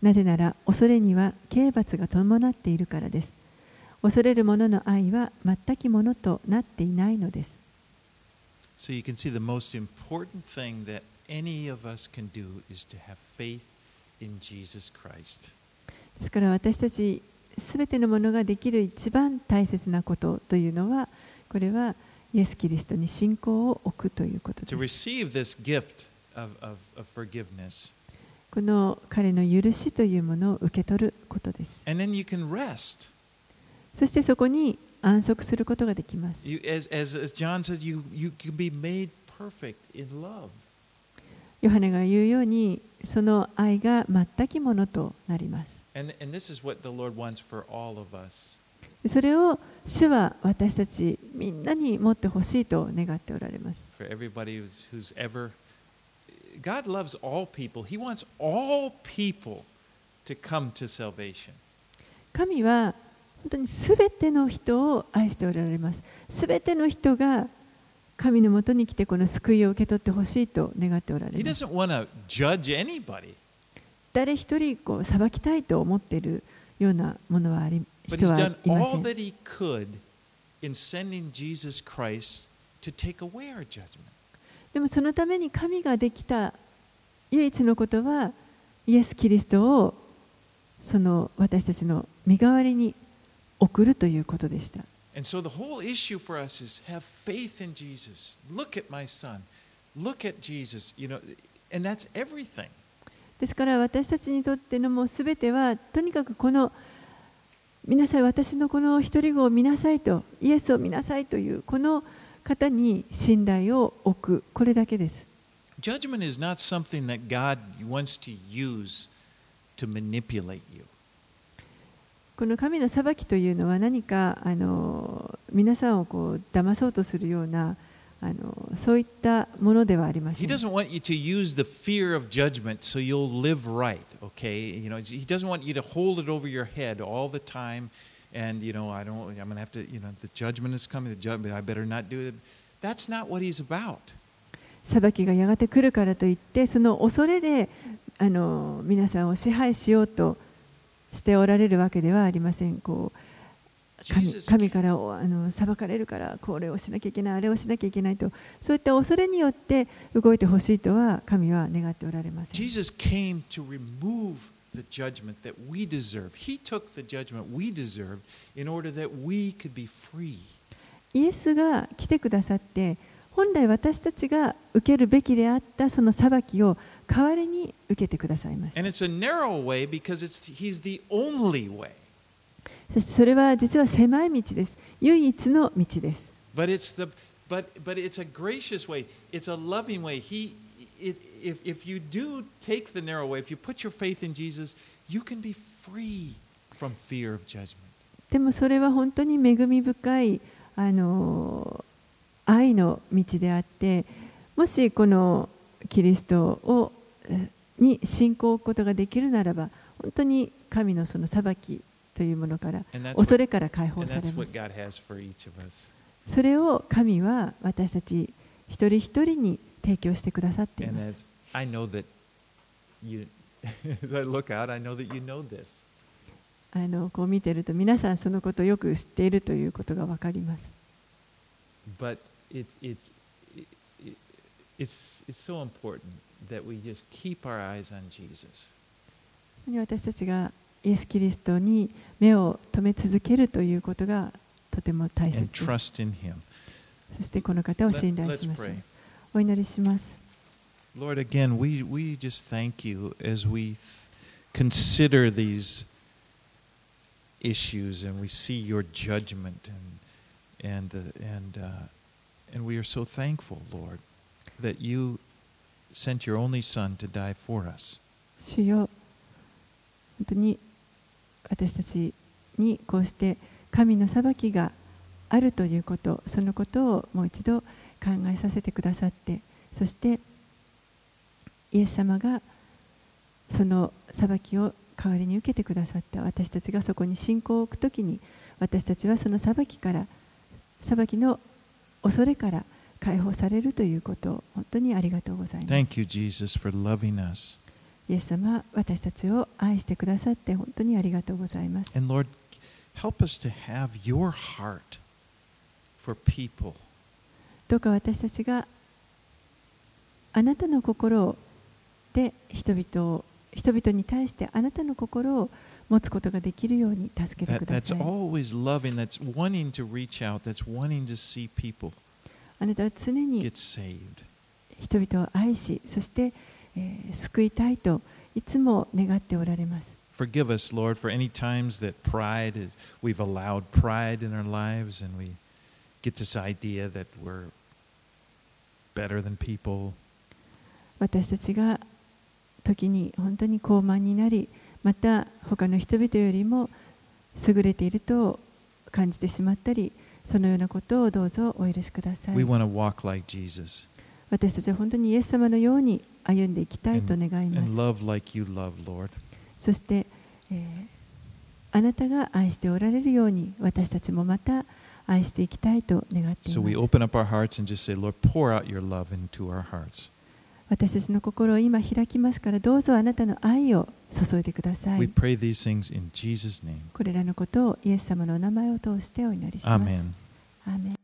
なぜなら恐れには刑罰が伴っているからです恐れる者の愛は全きものとなっていないのです。So you can see the most important thing that any of us can do is to have faith in Jesus Christ. ですから私たちすべてのものができる一番大切なことというのはこれはイエス・キリストに信仰を置くということです。この彼の許しというものを受け取ることです。そしてそこに安息することができます。ヨハネが言うように、その愛が全きものとなります。And, and this is what the Lord wants for all of us. それを主は私たちみんなに持ってほしいと願っておられます。For everybody who's, who's ever. God loves all people. He wants all people to come to salvation. 神は本当にすべての人を愛しておられます。すべての人が神のもとに来てこの救いを受け取ってほしいと願っておられ He ます。doesn't want to judge anybody, 誰一人こう裁きたいと思っているようなものはあり人はいません。でもそのために神ができた唯一のことはイエス・キリストをその私たちの身代わりに送るということでした。And so the whole issue for us is have faith in Jesus. Look at my son. Look at Jesus. You know, and that's everything. ですから私たちにとってのもうすべてはとにかくこの見なさい私のこの一人子を見なさいとイエスを見なさいというこの方に信頼を置くこれだけです。Judgment is not something that God wants to use to manipulate you. この神の裁きというのは何かあの皆さんをこう騙そうとするようなあのそういったものではありませ He ん。doesn't want you to use the fear of judgment so you'll live right, okay? You know, he doesn't want you to hold it over your head all the time and you know, I don't I'm going to have to, you know, the judgment is coming, the judgment, I better not do it. That's not what he's about. 裁きがやがて来るからといってその恐れであの皆さんを支配しようとしておられるわけではありません。こう神 Jesus, 神からおあの裁かれるからこれをしなきゃいけないあれをしなきゃいけないとそういった恐れによって動いてほしいとは神は願っておられません。Jesus came to remove the judgment that we deserve. He took the judgment we deserved in order that we could be free. イエスが来てくださって本来私たちが受けるべきであったその裁きを代わりに受けてくださいました And it's a narrow way because it's he's the only way. そしてそれは実は狭い道です。唯一の道です。でもそれは本当に恵み深いあの愛の道であってもしこのキリストをに信仰を置くことができるならば本当に神のその裁きというものから恐れから解放されます。それを神は私たち一人一人に提供してくださっています。あのこう見てると皆さんそのことをよく知っているということがわかります。で私たちがイエス・キリストに目を留め続けるということがとても大切です。そしてこの方を信頼しましょう。お祈りします。Lord, again, we, we just thank you as we consider these issues and we see your judgment and and uh, and uh, and we are so thankful, Lord, that you sent your only Son to die for us. 主よ本当に私たちにこうして神の裁きがあるということそのことをもう一度考えさせてくださってそしてイエス様がその裁きを代わりに受けてくださった私たちがそこに信仰を置くときに私たちはその裁きから裁きの恐れから解放されるということを本当にありがとうございます。Thank you, Jesus, for loving us. イエス様私たちを愛してくださって本当にありがとうございます。どうか私たちがあなたの心で人々を人々に対してあなたの心を持つことができるように助けてください。あなたは常に人々を愛し、そして人々を愛し、えー救いたいといつも願っておられます。Forgive us, Lord, for any times that pride is, we've allowed pride in our lives and we get this idea that we're better than people. 私たちが時に本当に高慢になりまた他の人々よりも優れていると感じてしまったりそのようなことをどうぞお許しください We want to walk like Jesus 私たちは本当にイエス様のように歩んでいきたいと願います like love. そして、えーあなたが愛しておられるように私たちもまた愛していきたいと願ってい So ます just say, Lord. 私たちの心を今開きますからどうぞあなたの愛を注いでください.これらのことをイエス様のお名前を通してお祈りします。アーメン